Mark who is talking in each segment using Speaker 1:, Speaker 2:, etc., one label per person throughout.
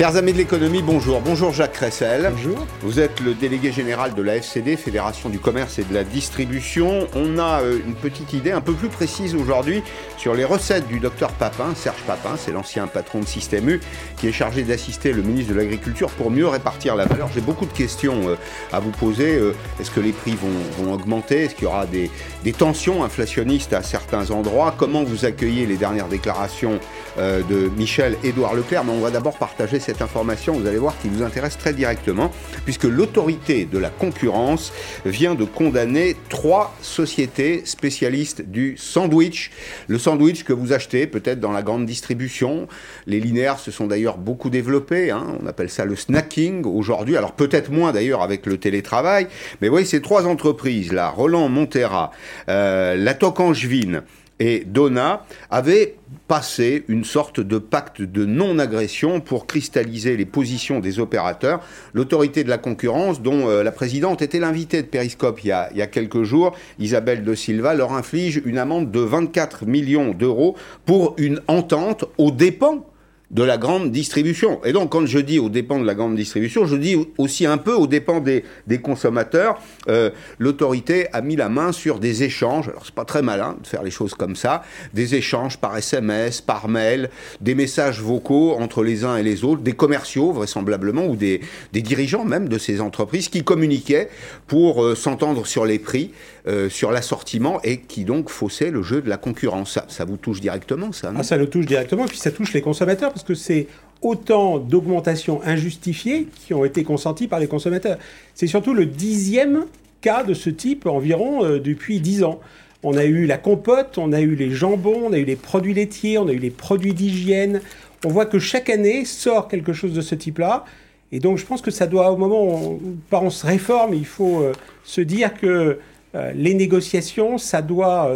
Speaker 1: Chers amis de l'économie, bonjour. Bonjour Jacques Cressel.
Speaker 2: Bonjour.
Speaker 1: Vous êtes le délégué général de la FCD, Fédération du commerce et de la distribution. On a euh, une petite idée un peu plus précise aujourd'hui sur les recettes du docteur Papin, Serge Papin, c'est l'ancien patron de Système U, qui est chargé d'assister le ministre de l'Agriculture pour mieux répartir la valeur. J'ai beaucoup de questions euh, à vous poser. Euh, Est-ce que les prix vont, vont augmenter? Est-ce qu'il y aura des, des tensions inflationnistes à certains endroits? Comment vous accueillez les dernières déclarations de Michel Édouard Leclerc? Mais on va d'abord partager cette information, vous allez voir, qui vous intéresse très directement, puisque l'autorité de la concurrence vient de condamner trois sociétés spécialistes du sandwich. Le sandwich que vous achetez peut-être dans la grande distribution. Les linéaires se sont d'ailleurs beaucoup développés, hein. on appelle ça le snacking aujourd'hui, alors peut-être moins d'ailleurs avec le télétravail, mais vous voyez ces trois entreprises là, Roland Montera, euh, la Tocangevine, et Donna avaient passé une sorte de pacte de non-agression pour cristalliser les positions des opérateurs. L'autorité de la concurrence, dont euh, la présidente était l'invitée de Periscope il y, a, il y a quelques jours, Isabelle de Silva, leur inflige une amende de 24 millions d'euros pour une entente aux dépens de la grande distribution. Et donc, quand je dis aux dépens de la grande distribution, je dis aussi un peu aux dépens des, consommateurs. Euh, L'autorité a mis la main sur des échanges. Alors, c'est pas très malin de faire les choses comme ça. Des échanges par SMS, par mail, des messages vocaux entre les uns et les autres, des commerciaux vraisemblablement ou des, dirigeants même de ces entreprises qui communiquaient pour euh, s'entendre sur les prix, euh, sur l'assortiment et qui donc faussaient le jeu de la concurrence. Ça, ça vous touche directement, ça
Speaker 2: Ah, ça le touche directement, puis ça touche les consommateurs, parce que c'est autant d'augmentations injustifiées qui ont été consenties par les consommateurs. C'est surtout le dixième cas de ce type environ euh, depuis dix ans. On a eu la compote, on a eu les jambons, on a eu les produits laitiers, on a eu les produits d'hygiène. On voit que chaque année sort quelque chose de ce type-là. Et donc je pense que ça doit, au moment où on, se réforme, il faut euh, se dire que euh, les négociations, ça doit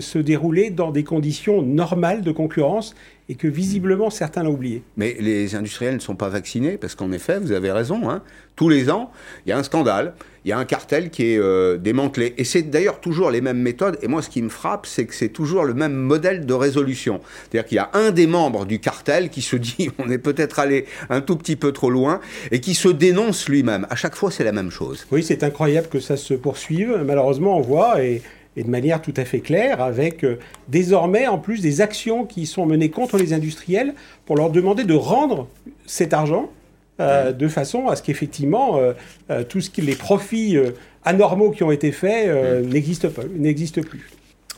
Speaker 2: se dérouler dans des conditions normales de concurrence et que visiblement certains l'ont oublié.
Speaker 1: Mais les industriels ne sont pas vaccinés parce qu'en effet, vous avez raison, hein, tous les ans, il y a un scandale, il y a un cartel qui est euh, démantelé. Et c'est d'ailleurs toujours les mêmes méthodes. Et moi, ce qui me frappe, c'est que c'est toujours le même modèle de résolution. C'est-à-dire qu'il y a un des membres du cartel qui se dit on est peut-être allé un tout petit peu trop loin et qui se dénonce lui-même. À chaque fois, c'est la même chose.
Speaker 2: Oui, c'est incroyable que ça se poursuive. Malheureusement, on voit, et, et de manière tout à fait claire, avec euh, désormais en plus des actions qui sont menées contre les industriels pour leur demander de rendre cet argent euh, de façon à ce qu'effectivement euh, tout ce qui les profits anormaux qui ont été faits n'existent pas, n'existent plus.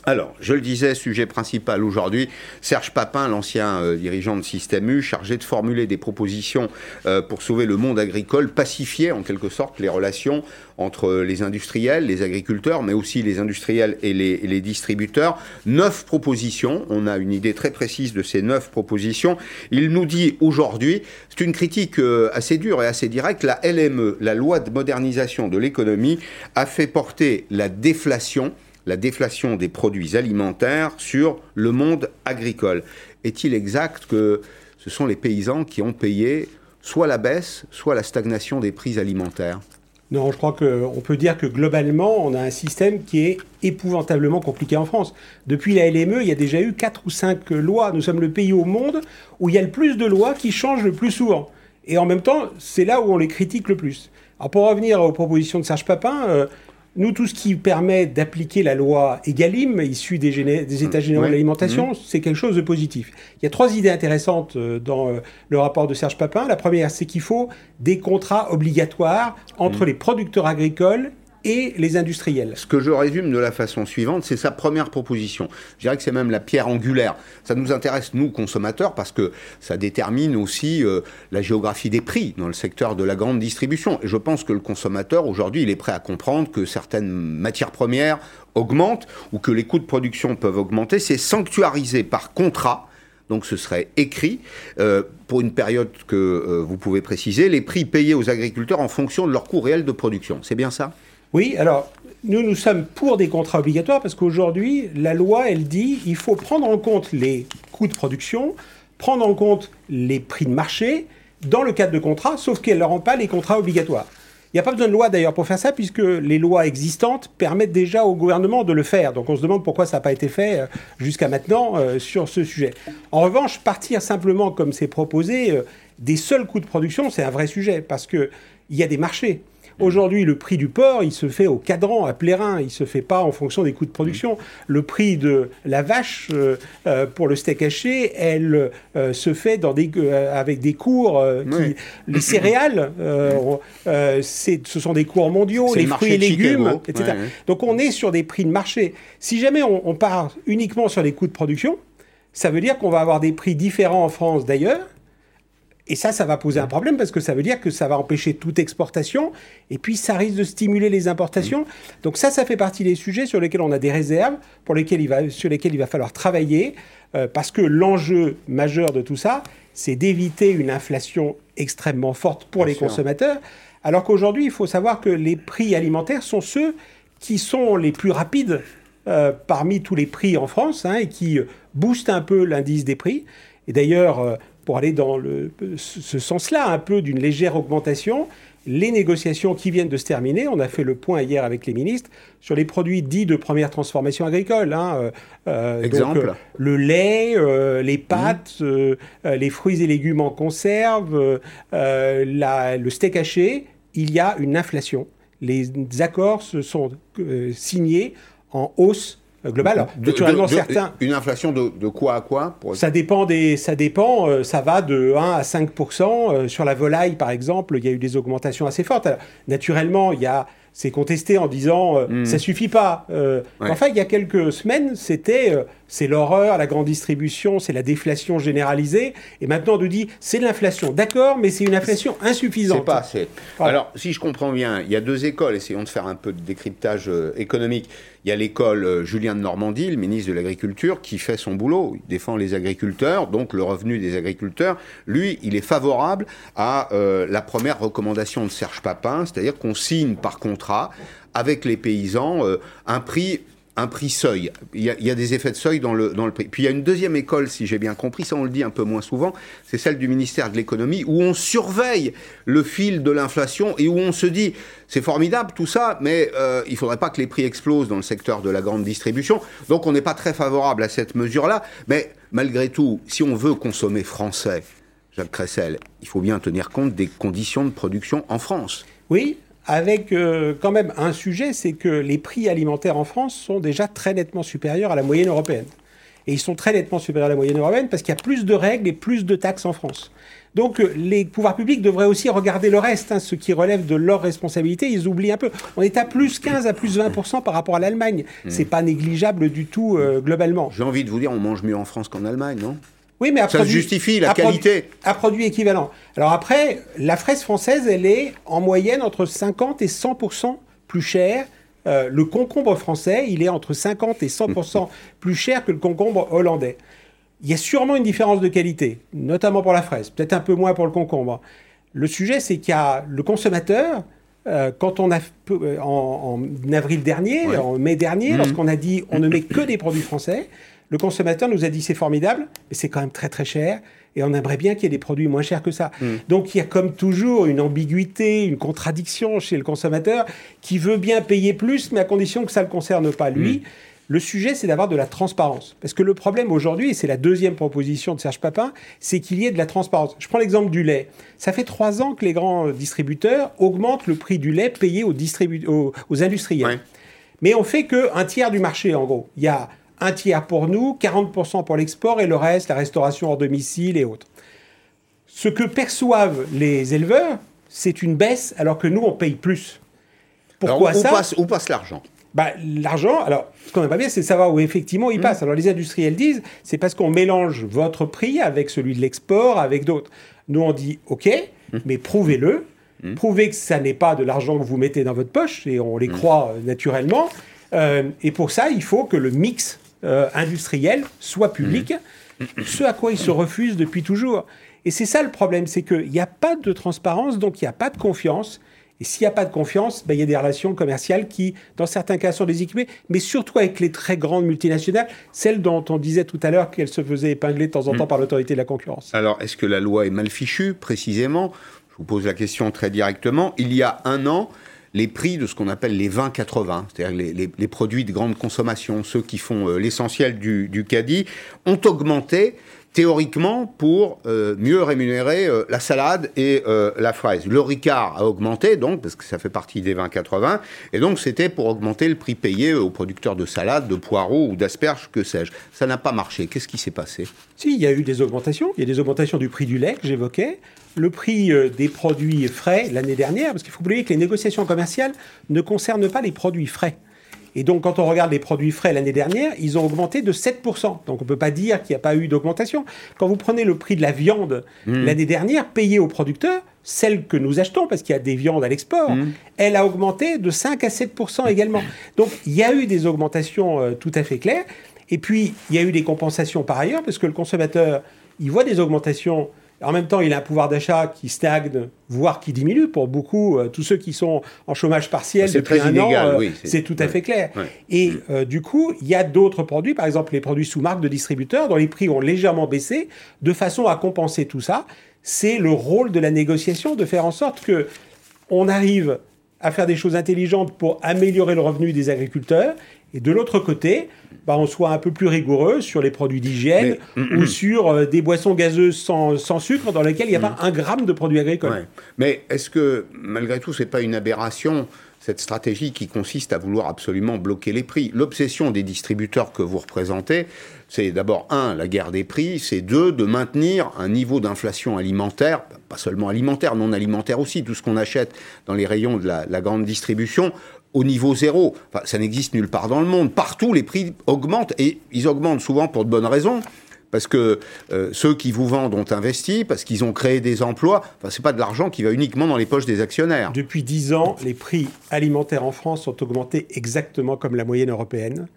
Speaker 1: Alors, je le disais, sujet principal aujourd'hui, Serge Papin, l'ancien euh, dirigeant de Système U, chargé de formuler des propositions euh, pour sauver le monde agricole, pacifier en quelque sorte les relations entre les industriels, les agriculteurs, mais aussi les industriels et les, distributeurs. Neuf propositions, on a une idée très précise de ces neuf propositions. Il nous dit aujourd'hui, c'est une critique euh, assez dure et assez directe, la LME, la loi de modernisation de l'économie, a fait porter la déflation la déflation des produits alimentaires sur le monde agricole. Est-il exact que ce sont les paysans qui ont payé soit la baisse, soit la stagnation des prix alimentaires?
Speaker 2: Non, je crois qu'on peut dire que globalement, on a un système qui est épouvantablement compliqué en France. Depuis la LME, il y a déjà eu 4 ou 5 lois. Nous sommes le pays au monde où il y a le plus de lois qui changent le plus souvent. Et en même temps, c'est là où on les critique le plus. Alors pour revenir aux propositions de Serge Papin, euh, nous, tout ce qui permet d'appliquer la loi Egalim, issue des, géné- des États généraux
Speaker 1: Ouais.
Speaker 2: de l'alimentation, c'est quelque chose de positif. Il y a trois idées intéressantes euh, dans euh, le rapport de Serge Papin. La première, c'est qu'il faut des contrats obligatoires entre les producteurs agricoles et les industriels.
Speaker 1: Ce que je résume de la façon suivante, c'est sa première proposition. Je dirais que c'est même la pierre angulaire. Ça nous intéresse, nous, consommateurs, parce que ça détermine aussi euh, la géographie des prix dans le secteur de la grande distribution. Et je pense que le consommateur, aujourd'hui, il est prêt à comprendre que certaines matières premières augmentent ou que les coûts de production peuvent augmenter. C'est sanctuarisé par contrat. Donc ce serait écrit euh, pour une période que euh, vous pouvez préciser, les prix payés aux agriculteurs en fonction de leur coût réel de production. C'est bien ça?
Speaker 2: Oui, alors nous, nous sommes pour des contrats obligatoires parce qu'aujourd'hui, la loi, elle dit il faut prendre en compte les coûts de production, prendre en compte les prix de marché dans le cadre de contrats, sauf qu'elle ne rend pas les contrats obligatoires. Il n'y a pas besoin de loi d'ailleurs pour faire ça, puisque les lois existantes permettent déjà au gouvernement de le faire. Donc on se demande pourquoi ça n'a pas été fait euh, jusqu'à maintenant euh, sur ce sujet. En revanche, partir simplement comme c'est proposé euh, des seuls coûts de production, c'est un vrai sujet, parce qu'il y a des marchés. Aujourd'hui, le prix du porc, il se fait au cadran, à plérin. Il ne se fait pas en fonction des coûts de production. Le prix de la vache euh, euh, pour le steak haché, elle euh, se fait dans des, avec des cours. Qui, Les céréales, ce sont des cours mondiaux. Les fruits et légumes, etc. Donc on est sur des prix de marché. Si jamais on, on part uniquement sur les coûts de production, ça veut dire qu'on va avoir des prix différents en France d'ailleurs et ça, ça va poser un problème parce que ça veut dire que ça va empêcher toute exportation et puis ça risque de stimuler les importations. Donc ça, ça fait partie des sujets sur lesquels on a des réserves, pour lesquels il va, sur lesquels il va falloir travailler euh, parce que l'enjeu majeur de tout ça, c'est d'éviter une inflation extrêmement forte pour les consommateurs. Alors qu'aujourd'hui, il faut savoir que les prix alimentaires sont ceux qui sont les plus rapides euh, parmi tous les prix en France hein, et qui boostent un peu l'indice des prix. Et d'ailleurs, euh, pour aller dans le, ce sens-là, un peu d'une légère augmentation. Les négociations qui viennent de se terminer, on a fait le point hier avec les ministres sur les produits dits de première transformation agricole. Hein,
Speaker 1: euh, euh, Exemple donc,
Speaker 2: Le lait, euh, les pâtes, mmh. les fruits et légumes en conserve, la, le steak haché, il y a une inflation. Les accords se sont signés en hausse euh, global.
Speaker 1: naturellement, certains. Une inflation de, quoi à quoi
Speaker 2: Ça dépend des, ça dépend. Euh, ça va de 1 à 5 euh, Sur la volaille, par exemple, il y a eu des augmentations assez fortes. naturellement, il y a c'est contesté en disant euh, hmm. ça suffit pas. Euh, enfin, il y a quelques semaines, c'était euh, c'est l'horreur, la grande distribution, c'est la déflation généralisée. Et maintenant, on nous dit c'est l'inflation. D'accord, mais c'est une inflation insuffisante.
Speaker 1: C'est pas assez. Alors, si je comprends bien, il y a deux écoles. Essayons de faire un peu de décryptage économique. Il y a l'école Julien de Normandie, le ministre de l'Agriculture, qui fait son boulot. Il défend les agriculteurs, donc le revenu des agriculteurs. Lui, il est favorable à la première recommandation de Serge Papin, c'est-à-dire qu'on signe par contre avec les paysans euh, un prix un prix seuil. Il y, a, des effets de seuil dans le, dans le prix. Puis il y a une deuxième école, si j'ai bien compris, ça on le dit un peu moins souvent, c'est celle du ministère de l'économie, où on surveille le fil de l'inflation et où on se dit, c'est formidable tout ça, mais euh, il ne faudrait pas que les prix explosent dans le secteur de la grande distribution. Donc on n'est pas très favorable à cette mesure-là. Mais malgré tout, si on veut consommer français, Jacques Cressel, il faut bien tenir compte des conditions de production en France.
Speaker 2: Oui, avec euh, quand même un sujet, c'est que les prix alimentaires en France sont déjà très nettement supérieurs à la moyenne européenne. Et ils sont très nettement supérieurs à la moyenne européenne parce qu'il y a plus de règles et plus de taxes en France. Donc euh, les pouvoirs publics devraient aussi regarder le reste, hein, ce qui relève de leur responsabilité. Ils oublient un peu. On est à plus 15 à plus 20 par rapport à l'Allemagne. Mmh. C'est pas négligeable du tout euh, globalement.
Speaker 1: J'ai envie de vous dire, on mange mieux en France qu'en Allemagne, non?
Speaker 2: Oui, mais
Speaker 1: ça justifie la qualité.
Speaker 2: à produit équivalent. Alors après, la fraise française, elle est en moyenne entre 50 et 100 plus chère. Euh, le concombre français, il est entre 50 et 100% plus cher que le concombre hollandais. Il y a sûrement une différence de qualité, notamment pour la fraise, peut-être un peu moins pour le concombre. Le sujet, c'est qu'il y a le consommateur, euh, quand on a euh, en, avril dernier, en mai dernier, mmh. lorsqu'on a dit on ne met que des produits français, le consommateur nous a dit c'est formidable, mais c'est quand même très très cher. Et on aimerait bien qu'il y ait des produits moins chers que ça. Mm. Donc il y a comme toujours une ambiguïté, une contradiction chez le consommateur qui veut bien payer plus, mais à condition que ça ne le concerne pas lui. Mm. Le sujet, c'est d'avoir de la transparence. Parce que le problème aujourd'hui, et c'est la deuxième proposition de Serge Papin, c'est qu'il y ait de la transparence. Je prends l'exemple du lait. Ça fait trois ans que les grands distributeurs augmentent le prix du lait payé aux, aux, industriels. Mais on fait qu'un tiers du marché, en gros. Il y a un tiers pour nous, 40% pour l'export et le reste, la restauration hors domicile et autres. Ce que perçoivent les éleveurs, c'est une baisse alors que nous, on paye plus.
Speaker 1: Pourquoi ça passe, Où passe l'argent?
Speaker 2: Bah, L'argent, alors, ce qu'on n'a pas bien, c'est de savoir où effectivement il mmh. passe. Alors, les industriels disent, c'est parce qu'on mélange votre prix avec celui de l'export, avec d'autres. Nous, on dit, OK, mmh. mais prouvez-le. Mmh. Prouvez que ça n'est pas de l'argent que vous mettez dans votre poche, et on les croit euh, naturellement. Euh, et pour ça, il faut que le mix euh, industriel soit public, mmh. ce à quoi ils se refusent depuis toujours. Et c'est ça le problème, c'est qu'il n'y a pas de transparence, donc il n'y a pas de confiance. Et s'il n'y a pas de confiance, ben, il y a des relations commerciales qui, dans certains cas, sont déséquilibrées, mais surtout avec les très grandes multinationales, celles dont on disait tout à l'heure qu'elles se faisaient épingler de temps en temps mmh. par l'autorité de la concurrence.
Speaker 1: Alors, est-ce que la loi est mal fichue, précisément? Vous pose la question très directement. Il y a un an, les prix de ce qu'on appelle les 20-80, c'est-à-dire les, produits de grande consommation, ceux qui font euh, l'essentiel du, du caddie, ont augmenté théoriquement pour euh, mieux rémunérer euh, la salade et euh, la fraise. Le Ricard a augmenté, donc, parce que ça fait partie des 20-80, et donc c'était pour augmenter le prix payé aux producteurs de salade, de poireaux ou d'asperges, que sais-je. Ça n'a pas marché. Qu'est-ce qui s'est passé?
Speaker 2: Si, il y a eu des augmentations. Il y a des augmentations du prix du lait que j'évoquais, le prix des produits frais l'année dernière, parce qu'il faut oublier que les négociations commerciales ne concernent pas les produits frais. Et donc, quand on regarde les produits frais l'année dernière, ils ont augmenté de 7%. Donc, on ne peut pas dire qu'il n'y a pas eu d'augmentation. Quand vous prenez le prix de la viande mmh. l'année dernière, payée aux producteurs, celle que nous achetons, parce qu'il y a des viandes à l'export, mmh. elle a augmenté de 5 à 7 également. Donc il y a eu des augmentations euh, tout à fait claires. Et puis il y a eu des compensations par ailleurs, parce que le consommateur, il voit des augmentations en même temps, il a un pouvoir d'achat qui stagne, voire qui diminue pour beaucoup. Euh, tous ceux qui sont en chômage partiel depuis un an, euh, c'est tout à fait clair. Et euh, du coup, il y a d'autres produits, par exemple les produits sous marque de distributeurs, dont les prix ont légèrement baissé, de façon à compenser tout ça. C'est le rôle de la négociation de faire en sorte que on arrive à faire des choses intelligentes pour améliorer le revenu des agriculteurs et de l'autre côté, bah, on soit un peu plus rigoureux sur les produits d'hygiène mm, mm, ou mm. sur euh, des boissons gazeuses sans, sucre dans lesquelles il n'y a pas un gramme de produits agricoles.
Speaker 1: Mais est-ce que, malgré tout, ce n'est pas une aberration cette stratégie qui consiste à vouloir absolument bloquer les prix? L'obsession des distributeurs que vous représentez, c'est d'abord, un, la guerre des prix, c'est deux, de maintenir un niveau d'inflation alimentaire, pas seulement alimentaire, non alimentaire aussi, tout ce qu'on achète dans les rayons de la grande distribution, au niveau zéro. ça n'existe nulle part dans le monde. Partout, les prix augmentent et ils augmentent souvent pour de bonnes raisons. Parce que euh, ceux qui vous vendent ont investi, parce qu'ils ont créé des emplois. Enfin, c'est pas de l'argent qui va uniquement dans les poches des actionnaires.
Speaker 2: Depuis dix ans, les prix alimentaires en France ont augmenté exactement comme la moyenne européenne.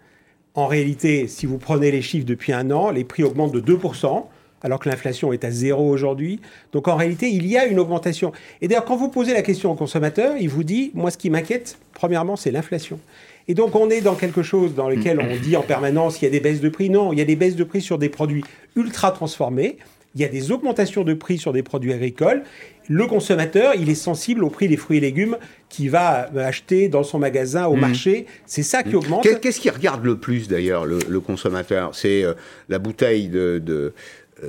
Speaker 2: En réalité, si vous prenez les chiffres depuis un an, les prix augmentent de 2% alors que l'inflation est à zéro aujourd'hui. Donc en réalité, il y a une augmentation. Et d'ailleurs, quand vous posez la question au consommateur, il vous dit, moi ce qui m'inquiète, premièrement, c'est l'inflation. Et donc on est dans quelque chose dans lequel on dit en permanence qu'il y a des baisses de prix. Non, il y a des baisses de prix sur des produits ultra transformés. Il y a des augmentations de prix sur des produits agricoles. Le consommateur, il est sensible au prix des fruits et légumes qu'il va acheter dans son magasin, au mmh. marché. C'est ça qui mmh. augmente.
Speaker 1: Qu'est-ce qui regarde le plus d'ailleurs, le, consommateur? C'est euh, la bouteille de euh,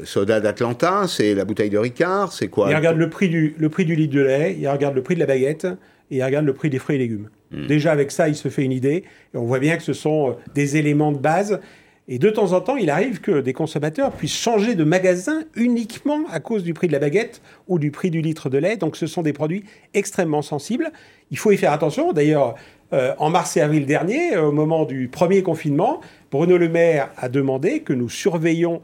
Speaker 1: soda d'Atlanta, c'est la bouteille de Ricard, c'est quoi?
Speaker 2: Il regarde le prix, du, le prix du litre de lait, il regarde le prix de la baguette, et il regarde le prix des fruits et légumes. Hmm. Déjà avec ça, il se fait une idée, et on voit bien que ce sont euh, des éléments de base. Et de temps en temps, il arrive que des consommateurs puissent changer de magasin uniquement à cause du prix de la baguette ou du prix du litre de lait. Donc ce sont des produits extrêmement sensibles. Il faut y faire attention. D'ailleurs, euh, en mars et avril dernier, au moment du premier confinement, Bruno Le Maire a demandé que nous surveillions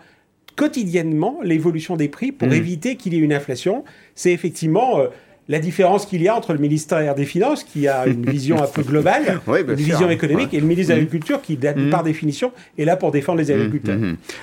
Speaker 2: quotidiennement l'évolution des prix pour mmh. éviter qu'il y ait une inflation. C'est effectivement euh, la différence qu'il y a entre le ministère des Finances, qui a une vision un peu globale, une vision économique, et le ministre de mmh. l'Agriculture, qui, mmh. par définition, est là pour défendre les agriculteurs.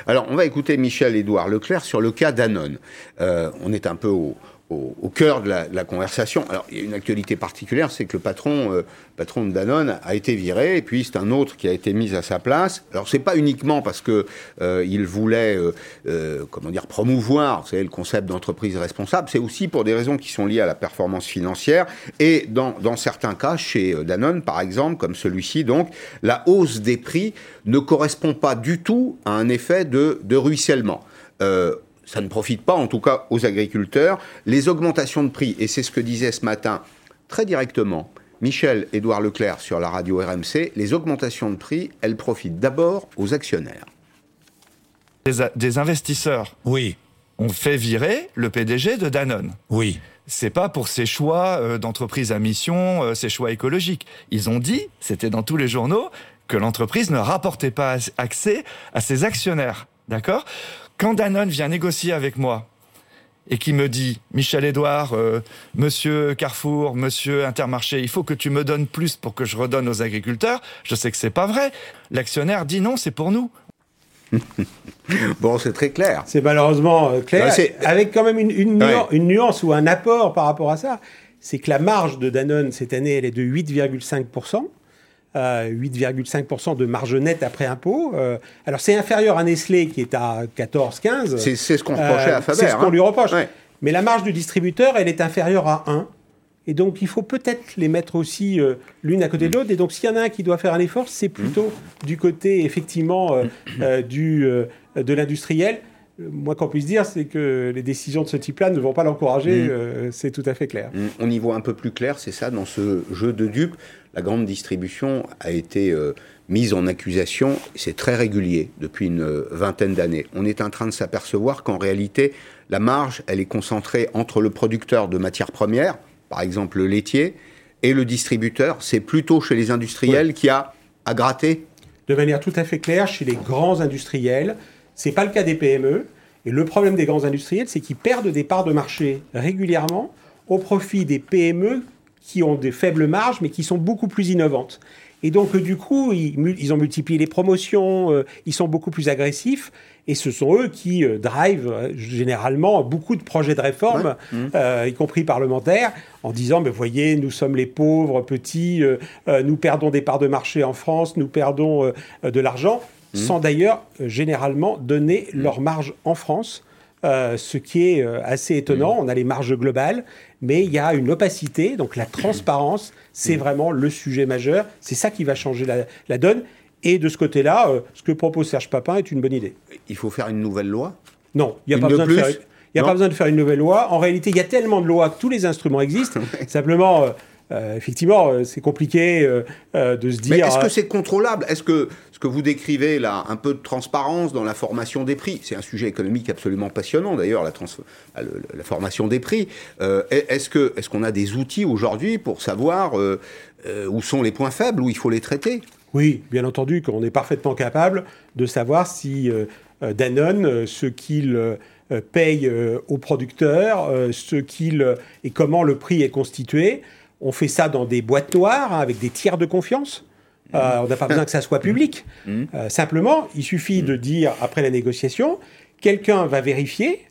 Speaker 1: Alors, on va écouter Michel-Édouard Leclerc sur le cas Danone. Euh, on est un peu au, au, cœur de la, conversation. Alors, il y a une actualité particulière, c'est que le patron, euh, patron de Danone a été viré, et puis c'est un autre qui a été mis à sa place. Alors, c'est pas uniquement parce que euh, il voulait, euh, comment dire, promouvoir, vous le concept d'entreprise responsable. C'est aussi pour des raisons qui sont liées à la performance financière. Et dans, dans certains cas, chez Danone, par exemple, comme celui-ci, donc, la hausse des prix ne correspond pas du tout à un effet de, de ruissellement ça ne profite pas en tout cas aux agriculteurs. Les augmentations de prix, et c'est ce que disait ce matin très directement Michel-Édouard Leclerc sur la radio RMC, les augmentations de prix, elles profitent d'abord aux actionnaires.
Speaker 3: Des, investisseurs
Speaker 4: oui.
Speaker 3: ont fait virer le PDG de Danone.
Speaker 4: Oui.
Speaker 3: C'est pas pour ses choix euh, d'entreprise à mission, euh, ses choix écologiques. Ils ont dit, c'était dans tous les journaux, que l'entreprise ne rapportait pas accès à ses actionnaires. D'accord? Quand Danone vient négocier avec moi et qui me dit Michel Edouard, euh, Monsieur Carrefour, Monsieur Intermarché, il faut que tu me donnes plus pour que je redonne aux agriculteurs. Je sais que c'est pas vrai. L'actionnaire dit non, c'est pour nous.
Speaker 1: bon, c'est très clair.
Speaker 2: C'est malheureusement euh, clair, avec quand même une, nuance, ou un apport par rapport à ça. C'est que la marge de Danone cette année, elle est de 8,5 8,5% de marge nette après impôt. Euh, alors c'est inférieur à Nestlé qui est à 14-15.
Speaker 1: C'est ce qu'on reprochait à euh, Faber.
Speaker 2: C'est ce qu'on lui
Speaker 1: hein.
Speaker 2: reproche. Mais la marge du distributeur, elle est inférieure à 1. Et donc, il faut peut-être les mettre aussi euh, l'une à côté de l'autre. Et donc, s'il y en a un qui doit faire un effort, c'est plutôt du côté, effectivement, euh, euh, du, de l'industriel. Moi, qu'on puisse dire, c'est que les décisions de ce type-là ne vont pas l'encourager, mm. c'est tout à fait clair. Mm.
Speaker 1: On y voit un peu plus clair, c'est ça, dans ce jeu de dupes. La grande distribution a été mise en accusation, c'est très régulier depuis une vingtaine d'années. On est en train de s'apercevoir qu'en réalité, la marge, elle est concentrée entre le producteur de matières premières, par exemple le laitier, et le distributeur, c'est plutôt chez les industriels qui a à gratter
Speaker 2: De manière tout à fait claire, chez les grands industriels, c'est pas le cas des PME. Et le problème des grands industriels, c'est qu'ils perdent des parts de marché régulièrement au profit des PME qui ont des faibles marges, mais qui sont beaucoup plus innovantes. Et donc, du coup, ils, ont multiplié les promotions, euh, ils sont beaucoup plus agressifs. Et ce sont eux qui euh, drivent euh, généralement beaucoup de projets de réforme, mmh. y compris parlementaires, en disant, mais voyez, nous sommes les pauvres, petits, nous perdons des parts de marché en France, nous perdons de l'argent, mmh. sans d'ailleurs généralement donner mmh. leur marge en France. ce qui est assez étonnant. On a les marges globales, mais il y a une opacité, donc la transparence, c'est vraiment le sujet majeur. C'est ça qui va changer la, donne. Et de ce côté-là, euh, ce que propose Serge Papin est une bonne idée.
Speaker 1: Il faut faire une nouvelle loi?
Speaker 2: Non, il n'y a, pas besoin, de faire, a pas besoin de faire une nouvelle loi. En réalité, il y a tellement de lois que tous les instruments existent. Simplement, euh, effectivement, euh, c'est compliqué euh, de se dire.
Speaker 1: Mais est-ce que c'est contrôlable? Est-ce que ce que vous décrivez là, un peu de transparence dans la formation des prix, c'est un sujet économique absolument passionnant d'ailleurs, la, la, formation des prix. est-ce que est-ce qu'on a des outils aujourd'hui pour savoir où sont les points faibles, où il faut les traiter?
Speaker 2: Oui, bien entendu, qu'on est parfaitement capable de savoir si Danone, ce qu'il paye aux producteurs, ce qu'il et comment le prix est constitué. On fait ça dans des boîtes noires hein, avec des tiers de confiance. Euh, on n'a pas besoin que ça soit public. Mmh. Euh, simplement, il suffit de dire après la négociation, quelqu'un va vérifier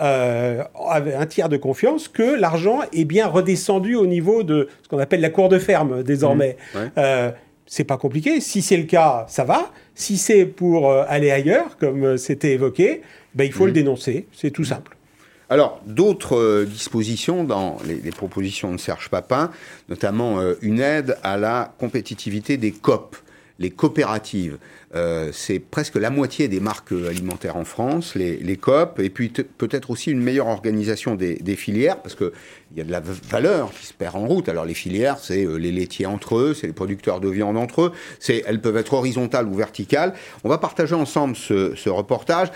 Speaker 2: euh, avec un tiers de confiance que l'argent est bien redescendu au niveau de ce qu'on appelle la cour de ferme désormais. Mmh. c'est pas compliqué. Si c'est le cas, ça va. Si c'est pour aller ailleurs, comme c'était évoqué, ben, il faut mmh. le dénoncer. C'est tout simple.
Speaker 1: Alors, d'autres euh, dispositions dans les, propositions de Serge Papin, notamment euh, une aide à la compétitivité des COP, les coopératives. Euh, c'est presque la moitié des marques alimentaires en France, les, les COP, et puis peut-être aussi une meilleure organisation des, filières, parce qu'il y a de la valeur qui se perd en route. Alors les filières, c'est les laitiers entre eux, c'est les producteurs de viande entre eux, c'est, elles peuvent être horizontales ou verticales. On va partager ensemble ce, ce reportage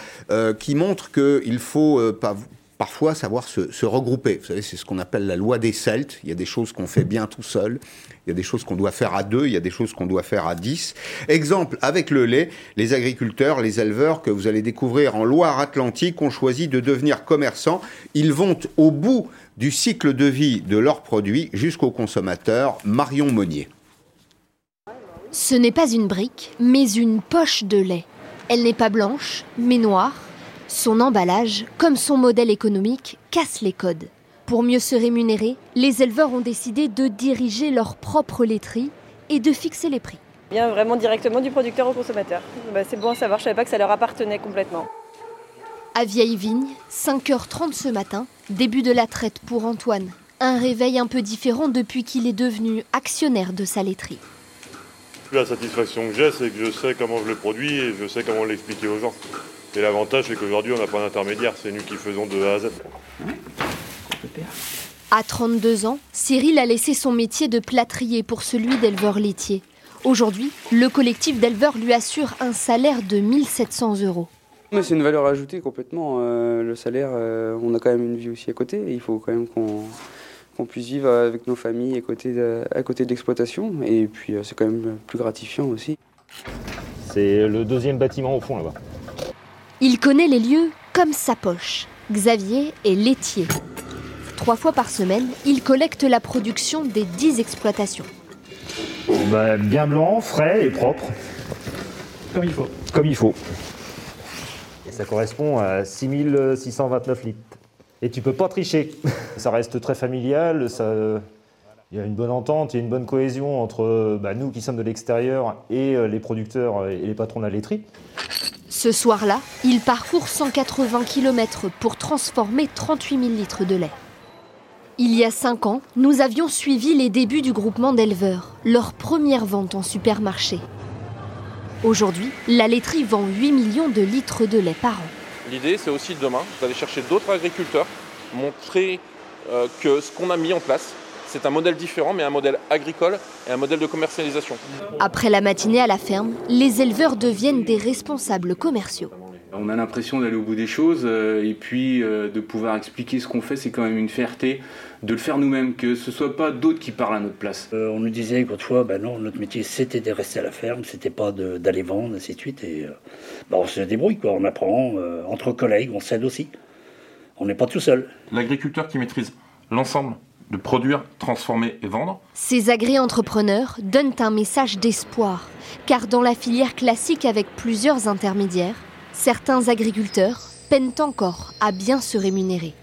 Speaker 1: qui montre qu'il faut pas parfois savoir se, regrouper. Vous savez, c'est ce qu'on appelle la loi des Celtes. Il y a des choses qu'on fait bien tout seul, il y a des choses qu'on doit faire à deux, il y a des choses qu'on doit faire à dix. Exemple, avec le lait, les agriculteurs, les éleveurs que vous allez découvrir en Loire-Atlantique ont choisi de devenir commerçants. Ils vont au bout du cycle de vie de leurs produits jusqu'au consommateur. Marion Monnier.
Speaker 4: Ce n'est pas une brique, mais une poche de lait. Elle n'est pas blanche, mais noire son emballage, comme son modèle économique, casse les codes. Pour mieux se rémunérer, les éleveurs ont décidé de diriger leur propre laiterie et de fixer les prix.
Speaker 5: Bien vraiment directement du producteur au consommateur. Bah, c'est bon à savoir, je savais pas que ça leur appartenait complètement.
Speaker 4: À Vieille Vigne, 5h30 ce matin, début de la traite pour Antoine. Un réveil un peu différent depuis qu'il est devenu actionnaire de sa laiterie.
Speaker 6: La satisfaction que j'ai, c'est que je sais comment je le produis et je sais comment l'expliquer aux gens. Et l'avantage, c'est qu'aujourd'hui, on n'a pas d'intermédiaire, c'est nous qui faisons de A à Z.
Speaker 4: À 32 ans, Cyril a laissé son métier de plâtrier pour celui d'éleveur laitier. Aujourd'hui, le collectif d'éleveurs lui assure un salaire de 1700 euros.
Speaker 7: C'est une valeur ajoutée complètement. Euh, le salaire, euh, on a quand même une vie aussi à côté. il faut quand même qu'on puisse vivre avec nos familles à côté de, à côté de l'exploitation. Et puis euh, c'est quand même plus gratifiant aussi.
Speaker 8: C'est le deuxième bâtiment au fond là-bas.
Speaker 4: Il connaît les lieux comme sa poche. Xavier est laitier. Trois fois par semaine, il collecte la production des dix exploitations.
Speaker 8: Bah, bien blanc, frais et propre.
Speaker 2: Comme il faut.
Speaker 8: Comme il faut. Et ça correspond à 6629 litres. Et tu peux pas tricher. Ça reste très familial, ça... il y a une bonne entente, il y a une bonne cohésion entre bah, nous qui sommes de l'extérieur et euh, les producteurs et les patrons de la laiterie.
Speaker 4: Ce soir-là, il parcourt 180 km pour transformer 38 000 litres de lait. Il y a 5 ans, nous avions suivi les débuts du groupement d'éleveurs, leur première vente en supermarché. Aujourd'hui, la laiterie vend 8 millions de litres de lait par an.
Speaker 9: L'idée, c'est aussi demain d'aller chercher d'autres agriculteurs, montrer euh, que ce qu'on a mis en place, c'est un modèle différent, mais un modèle agricole et un modèle de commercialisation.
Speaker 4: Après la matinée à la ferme, les éleveurs deviennent des responsables commerciaux.
Speaker 10: On a l'impression d'aller au bout des choses euh, et puis euh, de pouvoir expliquer ce qu'on fait, c'est quand même une fierté de le faire nous-mêmes, que ce soit pas d'autres qui parlent à notre place.
Speaker 11: Euh, on nous disait qu'autrefois, ben non, notre métier c'était de rester à la ferme, c'était pas d'aller vendre, ainsi de suite. Et ben, on se débrouille, quoi. on apprend entre collègues, on s'aide aussi. On n'est pas tout seul.
Speaker 9: L'agriculteur qui maîtrise l'ensemble de produire, transformer et vendre.
Speaker 4: Ces agri-entrepreneurs donnent un message d'espoir, car dans la filière classique avec plusieurs intermédiaires, certains agriculteurs peinent encore à bien se rémunérer.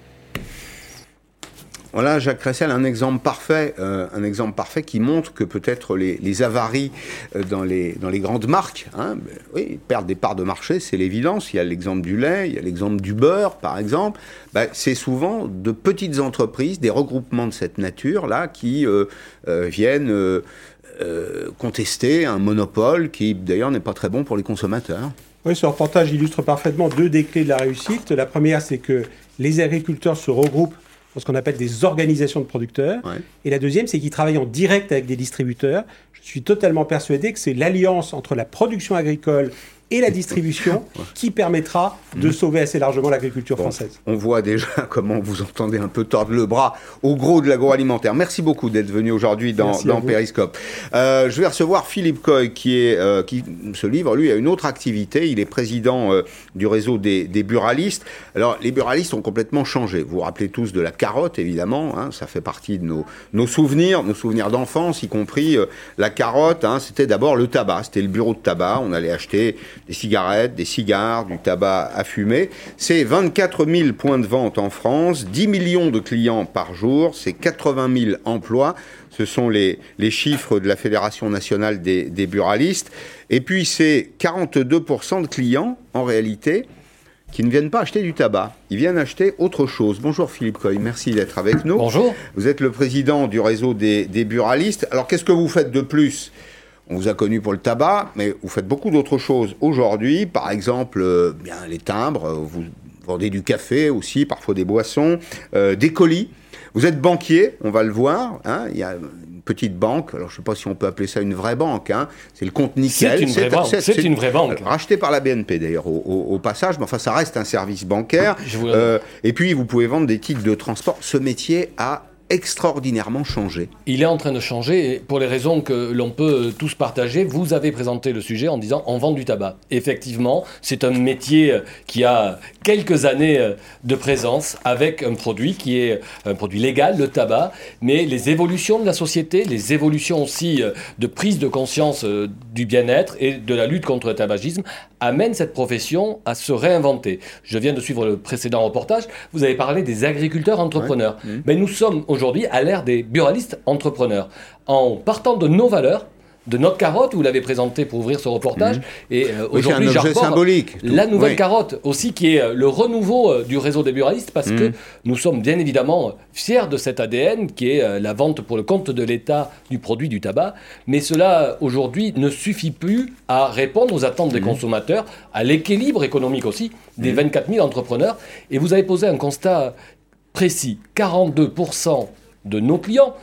Speaker 1: Voilà, Jacques Cressel, un exemple parfait, euh, un exemple parfait qui montre que peut-être les, avaries euh, dans, les, dans les grandes marques, hein, ben perdent des parts de marché, c'est l'évidence. Il y a l'exemple du lait, il y a l'exemple du beurre, par exemple. Ben, c'est souvent de petites entreprises, des regroupements de cette nature-là, qui euh, viennent contester un monopole qui, d'ailleurs, n'est pas très bon pour les consommateurs.
Speaker 2: Oui, ce reportage illustre parfaitement deux des clés de la réussite. La première, c'est que les agriculteurs se regroupent ce qu'on appelle des organisations de producteurs. Et la deuxième, c'est qu'ils travaillent en direct avec des distributeurs. Je suis totalement persuadé que c'est l'alliance entre la production agricole et la distribution qui permettra de mhm. sauver assez largement l'agriculture française.
Speaker 1: On voit déjà comment vous entendez un peu tordre le bras au gros de l'agroalimentaire. Merci beaucoup d'être venu aujourd'hui dans, dans Periscope. Euh, je vais recevoir Philippe Coy qui, est, euh, qui se livre, lui, à une autre activité. Il est président euh, du réseau des, des, buralistes. Alors, les buralistes ont complètement changé. Vous vous rappelez tous de la carotte, évidemment. Hein, ça fait partie de nos, nos souvenirs, nos souvenirs d'enfance, y compris la carotte. Hein, c'était d'abord le tabac. C'était le bureau de tabac. On allait acheter des cigarettes, des cigares, du tabac à fumer. C'est 24 000 points de vente en France, 10 millions de clients par jour, c'est 80 000 emplois. Ce sont les, les chiffres de la Fédération nationale des, des buralistes. Et puis c'est 42% de clients, en réalité, qui ne viennent pas acheter du tabac, ils viennent acheter autre chose. Bonjour Philippe Coy, merci d'être avec nous.
Speaker 12: Bonjour.
Speaker 1: Vous êtes le président du réseau des, des buralistes. Alors qu'est-ce que vous faites de plus? On vous a connu pour le tabac, mais vous faites beaucoup d'autres choses aujourd'hui. Par exemple, euh, bien les timbres, euh, vous vendez du café aussi, parfois des boissons, euh, des colis. Vous êtes banquier, on va le voir. Hein. il y a une petite banque. Alors je ne sais pas si on peut appeler ça une vraie banque. Hein. c'est le compte nickel.
Speaker 12: C'est une, vraie banque. C'est une vraie banque.
Speaker 1: Racheté par la BNP d'ailleurs au, passage, mais enfin ça reste un service bancaire. et puis vous pouvez vendre des titres de transport. Ce métier a extraordinairement changé.
Speaker 12: Il est en train de changer pour les raisons que l'on peut tous partager. Vous avez présenté le sujet en disant on vend du tabac. Effectivement, c'est un métier qui a quelques années de présence avec un produit qui est un produit légal, le tabac, mais les évolutions de la société, les évolutions aussi de prise de conscience du bien-être et de la lutte contre le tabagisme amènent cette profession à se réinventer. Je viens de suivre le précédent reportage, vous avez parlé des agriculteurs entrepreneurs. Mais nous sommes aujourd'hui aujourd'hui à l'ère des buralistes entrepreneurs. En partant de nos valeurs, de notre carotte, vous l'avez présenté pour ouvrir ce reportage,
Speaker 1: mmh. et euh, aujourd'hui symbolique.
Speaker 12: La nouvelle carotte aussi, qui est euh, le renouveau euh, du réseau des buralistes, parce que mmh. nous sommes bien évidemment fiers de cet ADN qui est la vente pour le compte de l'État du produit du tabac, mais cela aujourd'hui ne suffit plus à répondre aux attentes des mmh. consommateurs, à l'équilibre économique aussi des 24 000 entrepreneurs, et vous avez posé un constat précis, 42% de nos clients,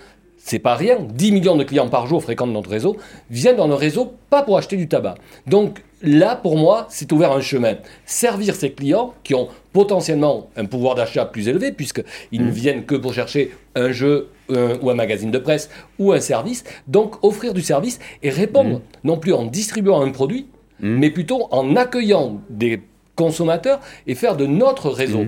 Speaker 12: c'est pas rien, 10 millions de clients par jour fréquentent notre réseau, viennent dans notre réseau pas pour acheter du tabac. Donc là, pour moi, c'est ouvert un chemin. Servir ces clients qui ont potentiellement un pouvoir d'achat plus élevé, puisqu'ils ne mmh. viennent que pour chercher un jeu ou un magazine de presse ou un service. Donc offrir du service et répondre, mmh. non plus en distribuant un produit, mmh. mais plutôt en accueillant des consommateurs et faire de notre réseau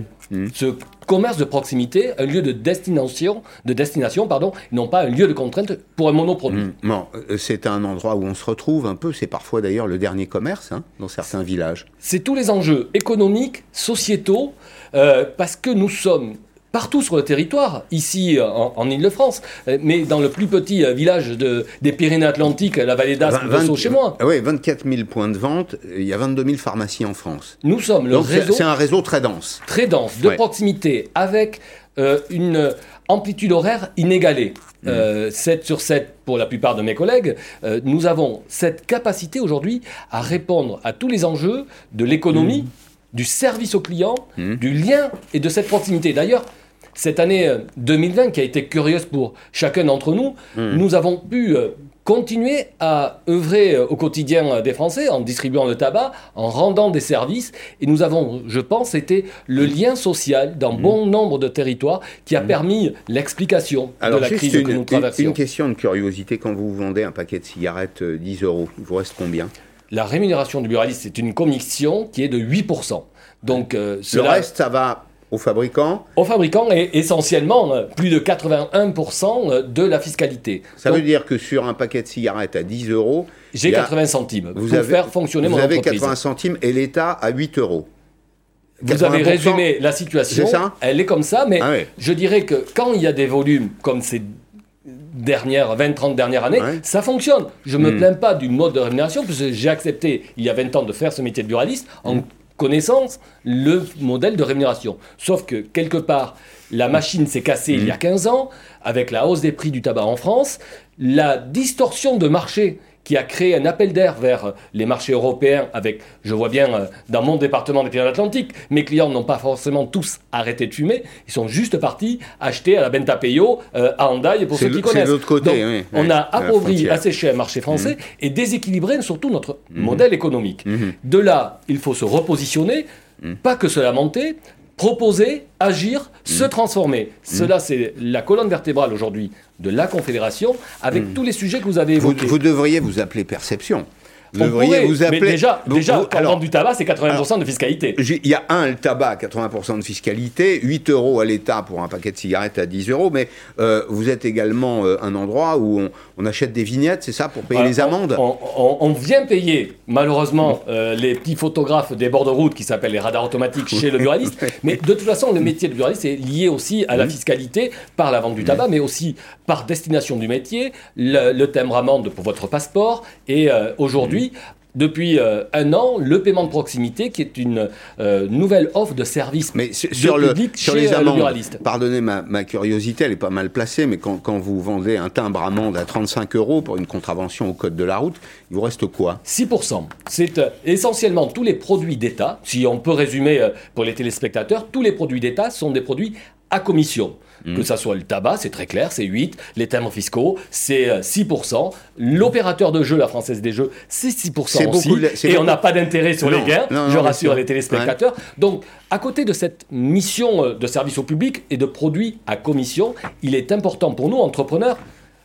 Speaker 12: ce commerce de proximité, un lieu de destination, de destination pardon, non pas un lieu de contrainte pour un monoproduit.
Speaker 1: Mmh. Euh, c'est un endroit où on se retrouve un peu, c'est parfois d'ailleurs le dernier commerce hein, dans certains villages.
Speaker 12: C'est tous les enjeux économiques, sociétaux, euh, parce que nous sommes partout sur le territoire, ici en, en Ile-de-France, euh, mais dans le plus petit euh, village de, des Pyrénées-Atlantiques, la vallée d'Aspe, chez moi.
Speaker 1: Ah Oui, 24 000 points de vente, il y a 22 000 pharmacies en France.
Speaker 12: Nous sommes le
Speaker 1: Donc
Speaker 12: réseau
Speaker 1: c'est un réseau très dense.
Speaker 12: très dense, de
Speaker 1: Ouais.
Speaker 12: proximité, avec euh, une amplitude horaire inégalée.
Speaker 1: Mmh.
Speaker 12: Euh, 7 sur 7 pour la plupart de mes collègues, euh, nous avons cette capacité aujourd'hui à répondre à tous les enjeux de l'économie, du service au client,
Speaker 1: Mmh.
Speaker 12: du lien et de cette proximité. D'ailleurs, cette année euh, 2020 qui a été curieuse pour chacun d'entre nous,
Speaker 1: Mmh.
Speaker 12: nous avons pu euh, continuer à œuvrer euh, au quotidien euh, des Français en distribuant le tabac, en rendant des services. Et nous avons, je pense, été le lien social dans
Speaker 1: Mmh.
Speaker 12: bon nombre de territoires qui a permis l'explication de la crise
Speaker 1: une,
Speaker 12: que nous
Speaker 1: une-
Speaker 12: traversions.
Speaker 1: une question de curiosité, quand vous vendez un paquet de cigarettes euh, 10 euros, il vous reste combien?
Speaker 12: La rémunération du buraliste, c'est une commission qui est de 8%. Donc, euh,
Speaker 1: Le reste, ça va au fabricant
Speaker 12: Au fabricant et essentiellement euh, plus de 81% de la fiscalité.
Speaker 1: Ça
Speaker 12: Donc,
Speaker 1: veut dire que sur un paquet de cigarettes à 10 euros,
Speaker 12: J'ai
Speaker 1: il y a-
Speaker 12: 80 centimes
Speaker 1: vous
Speaker 12: pour
Speaker 1: avez,
Speaker 12: faire fonctionner
Speaker 1: vous
Speaker 12: mon
Speaker 1: avez
Speaker 12: entreprise.
Speaker 1: 80 centimes et l'État à 8 euros.
Speaker 12: Vous avez
Speaker 1: 80%,
Speaker 12: résumé la situation.
Speaker 1: C'est ça
Speaker 12: Elle est comme ça, mais
Speaker 1: Ah ouais.
Speaker 12: je dirais que quand il y a des volumes comme ces dernières 20-30 dernières années,
Speaker 1: Ouais.
Speaker 12: ça fonctionne. Je ne me
Speaker 1: Hmm.
Speaker 12: plains pas du mode de rémunération, parce que j'ai accepté il y a 20 ans de faire ce métier de buraliste en. Connaissance le modèle de rémunération. Sauf que quelque part, la machine s'est cassée il y a
Speaker 1: Hmm.
Speaker 12: 15 ans, avec la hausse des prix du tabac en France, la distorsion de marché qui a créé un appel d'air vers les marchés européens avec, je vois bien, euh, dans mon département des Pyrénées-Atlantiques, mes clients n'ont pas forcément tous arrêté de fumer, ils sont juste partis acheter à la Bentapeyo, euh, à Handaï, pour ceux qui connaissent.
Speaker 1: de l'autre côté,
Speaker 12: Donc,
Speaker 1: oui,
Speaker 12: on
Speaker 1: oui,
Speaker 12: a appauvri, asséché un marché français et déséquilibré surtout notre
Speaker 1: Mhm.
Speaker 12: modèle économique. De là, il faut se repositionner,
Speaker 1: Mhm.
Speaker 12: pas que se lamenter, proposer, agir, se transformer. Cela, c'est la colonne vertébrale aujourd'hui de la Confédération, avec tous les sujets que vous avez
Speaker 1: Vous,
Speaker 12: évoqués.
Speaker 1: vous devriez vous appeler perception. Devriez vous
Speaker 12: mais
Speaker 1: appeler.
Speaker 12: déjà,
Speaker 1: vous-
Speaker 12: déjà
Speaker 1: vous-
Speaker 12: quand on
Speaker 1: alors,
Speaker 12: vend du tabac, c'est 80% de fiscalité.
Speaker 1: Il y a un, le tabac, 80% de fiscalité, 8 euros à l'État pour un paquet de cigarettes à 10 euros, mais euh, vous êtes également euh, un endroit où on, on achète des vignettes, c'est ça, pour payer
Speaker 12: Voilà,
Speaker 1: les amendes
Speaker 12: On, on- on vient payer, malheureusement, euh, les petits photographes des bords de route qui s'appellent les radars automatiques chez le buraliste. Mais de toute façon, le métier de buraliste est lié aussi à la fiscalité par la vente du tabac, mais aussi par destination du métier, le, le timbre amende pour votre passeport. Et euh, aujourd'hui, depuis euh, un an, le paiement de proximité, qui est une euh, nouvelle offre de service
Speaker 1: Mais sur, le,
Speaker 12: public
Speaker 1: sur
Speaker 12: chez
Speaker 1: les
Speaker 12: euh, le
Speaker 1: amendes, pardonnez ma, ma curiosité, elle est pas mal placée, mais quand, quand vous vendez un timbre amende à 35 euros pour une contravention au code de la route, il vous reste quoi?
Speaker 12: 6%. C'est euh, essentiellement tous les produits d'État. Si on peut résumer pour les téléspectateurs, tous les produits d'État sont des produits à commission.
Speaker 1: Mmh.
Speaker 12: Que ça soit le tabac, c'est très clair, c'est 8. Les timbres fiscaux, c'est euh, 6%. L'opérateur de jeu, la Française des Jeux, c'est 6%
Speaker 1: C'est
Speaker 12: aussi.
Speaker 1: beaucoup
Speaker 12: Et on n'a pas d'intérêt sur
Speaker 1: Non,
Speaker 12: les gains,
Speaker 1: non, non,
Speaker 12: je rassure les téléspectateurs. Donc, à côté de cette mission euh, de service au public et de produits à commission, il est important pour nous, entrepreneurs,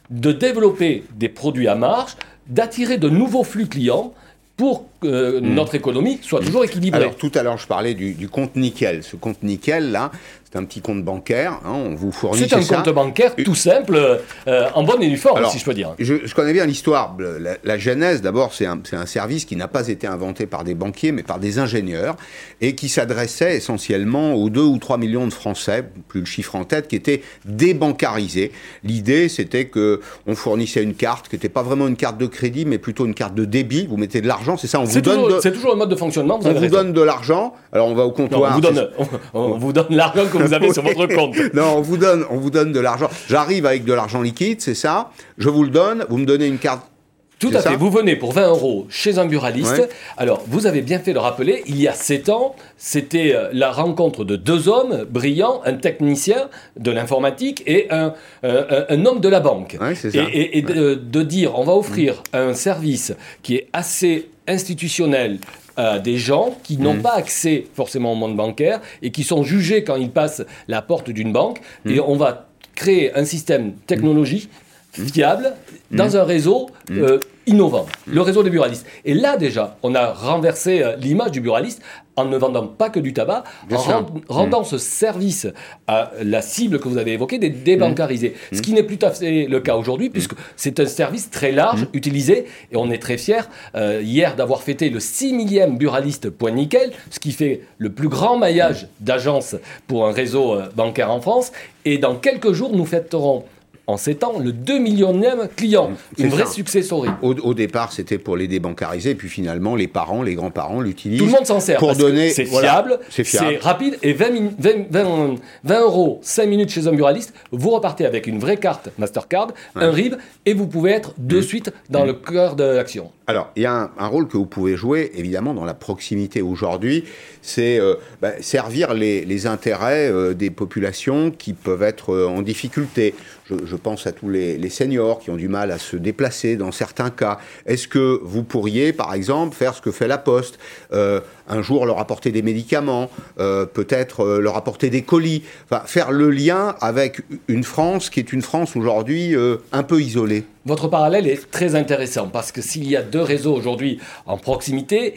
Speaker 12: de développer des produits à marge, d'attirer de nouveaux flux clients pour que notre économie soit toujours équilibrée.
Speaker 1: Alors tout à l'heure, je parlais du, du compte nickel. Ce compte nickel, là, c'est un petit compte bancaire. hein, on vous fournit
Speaker 12: C'est un
Speaker 1: ça.
Speaker 12: compte bancaire tout simple, euh, en bonne et due forme,
Speaker 1: Alors,
Speaker 12: si je peux dire.
Speaker 1: Je, je connais bien l'histoire. La, la genèse, d'abord, c'est un, c'est un service qui n'a pas été inventé par des banquiers, mais par des ingénieurs, et qui s'adressait essentiellement aux 2 ou 3 millions de Français, plus le chiffre en tête, qui étaient débancarisés. L'idée, c'était que on fournissait une carte, qui n'était pas vraiment une carte de crédit, mais plutôt une carte de débit. Vous mettez de l'argent, c'est ça, on vous donne de...
Speaker 12: c'est toujours le mode de fonctionnement, vous
Speaker 1: On vous
Speaker 12: raison.
Speaker 1: donne de l'argent, alors on va au
Speaker 12: Non,
Speaker 1: comptoir.
Speaker 12: on vous donne, on, on vous donne l'argent que vous avez sur votre compte.
Speaker 1: Non, on vous donne, on vous donne de l'argent. J'arrive avec de l'argent liquide, c'est ça. Je vous le donne. Vous me donnez une carte.
Speaker 12: Tout à fait. Vous venez pour 20 euros chez un buraliste.
Speaker 1: Ouais.
Speaker 12: Alors, vous avez bien fait de rappeler, il y a 7 ans, c'était euh, la rencontre de deux hommes brillants, un technicien de l'informatique et un, euh, un- homme de la banque.
Speaker 1: Ouais, c'est
Speaker 12: Et,
Speaker 1: ça.
Speaker 12: et- et de, de dire, on va offrir un service qui est assez institutionnel à des gens qui n'ont
Speaker 1: Mm.
Speaker 12: pas accès forcément au monde bancaire et qui sont jugés quand ils passent la porte d'une banque.
Speaker 1: Mm.
Speaker 12: Et on va créer un système technologique fiable
Speaker 1: Mm.
Speaker 12: dans un réseau euh, innovants. Le réseau des buralistes. Et là déjà, on a renversé euh, l'image du buraliste en ne vendant pas que du tabac,
Speaker 1: Bien
Speaker 12: en rend- rendant ce service à la cible que vous avez évoquée des débancarisés. Ce qui n'est plus tout à fait le cas aujourd'hui, puisque c'est un service très large, utilisé, et on est très fiers euh, hier d'avoir fêté le 6 millième buraliste point nickel, ce qui fait le plus grand maillage d'agences pour un réseau euh, bancaire en France. Et dans quelques jours, nous fêterons en 7 ans le 2 millionième client.
Speaker 1: C'est
Speaker 12: Une vraie successorie.
Speaker 1: Au, au départ, c'était pour les débancariser, puis finalement, les parents, les grands-parents l'utilisent.
Speaker 12: Tout le monde s'en sert.
Speaker 1: Pour
Speaker 12: parce
Speaker 1: donner.
Speaker 12: C'est fiable,
Speaker 1: c'est
Speaker 12: rapide et 20, min- 20, 20, 20 euros, 5 minutes chez un buraliste, vous repartez avec une vraie carte Mastercard, un RIB et vous pouvez être de suite dans le cœur de l'action.
Speaker 1: Alors, il y a un, un rôle que vous pouvez jouer, évidemment, dans la proximité aujourd'hui, c'est euh, bah, servir les, les intérêts euh, des populations qui peuvent être euh, en difficulté. Je, pense à tous les, seniors qui ont du mal à se déplacer dans certains cas. Est-ce que vous pourriez, par exemple, faire ce que fait la Poste euh, Un jour leur apporter des médicaments, euh, peut-être euh, leur apporter des colis, faire le lien avec une France qui est une France aujourd'hui un peu isolée?
Speaker 12: Votre parallèle est très intéressant parce que s'il y a deux réseaux aujourd'hui en proximité,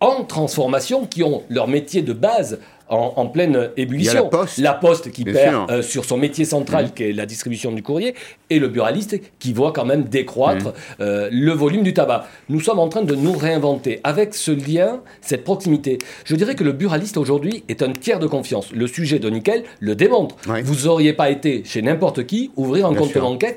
Speaker 12: en transformation, qui ont leur métier de base en, en pleine ébullition.
Speaker 1: Il y a la Poste.
Speaker 12: qui perd euh, sur son métier central, qui est la distribution du courrier, et le buraliste qui voit quand même décroître euh, le volume du tabac. Nous sommes en train de nous réinventer avec ce lien, cette proximité. Je dirais que le buraliste aujourd'hui est un tiers de confiance. Le sujet de Nickel le démontre. Vous n'auriez pas été chez n'importe qui ouvrir un
Speaker 1: Bien
Speaker 12: compte bancaire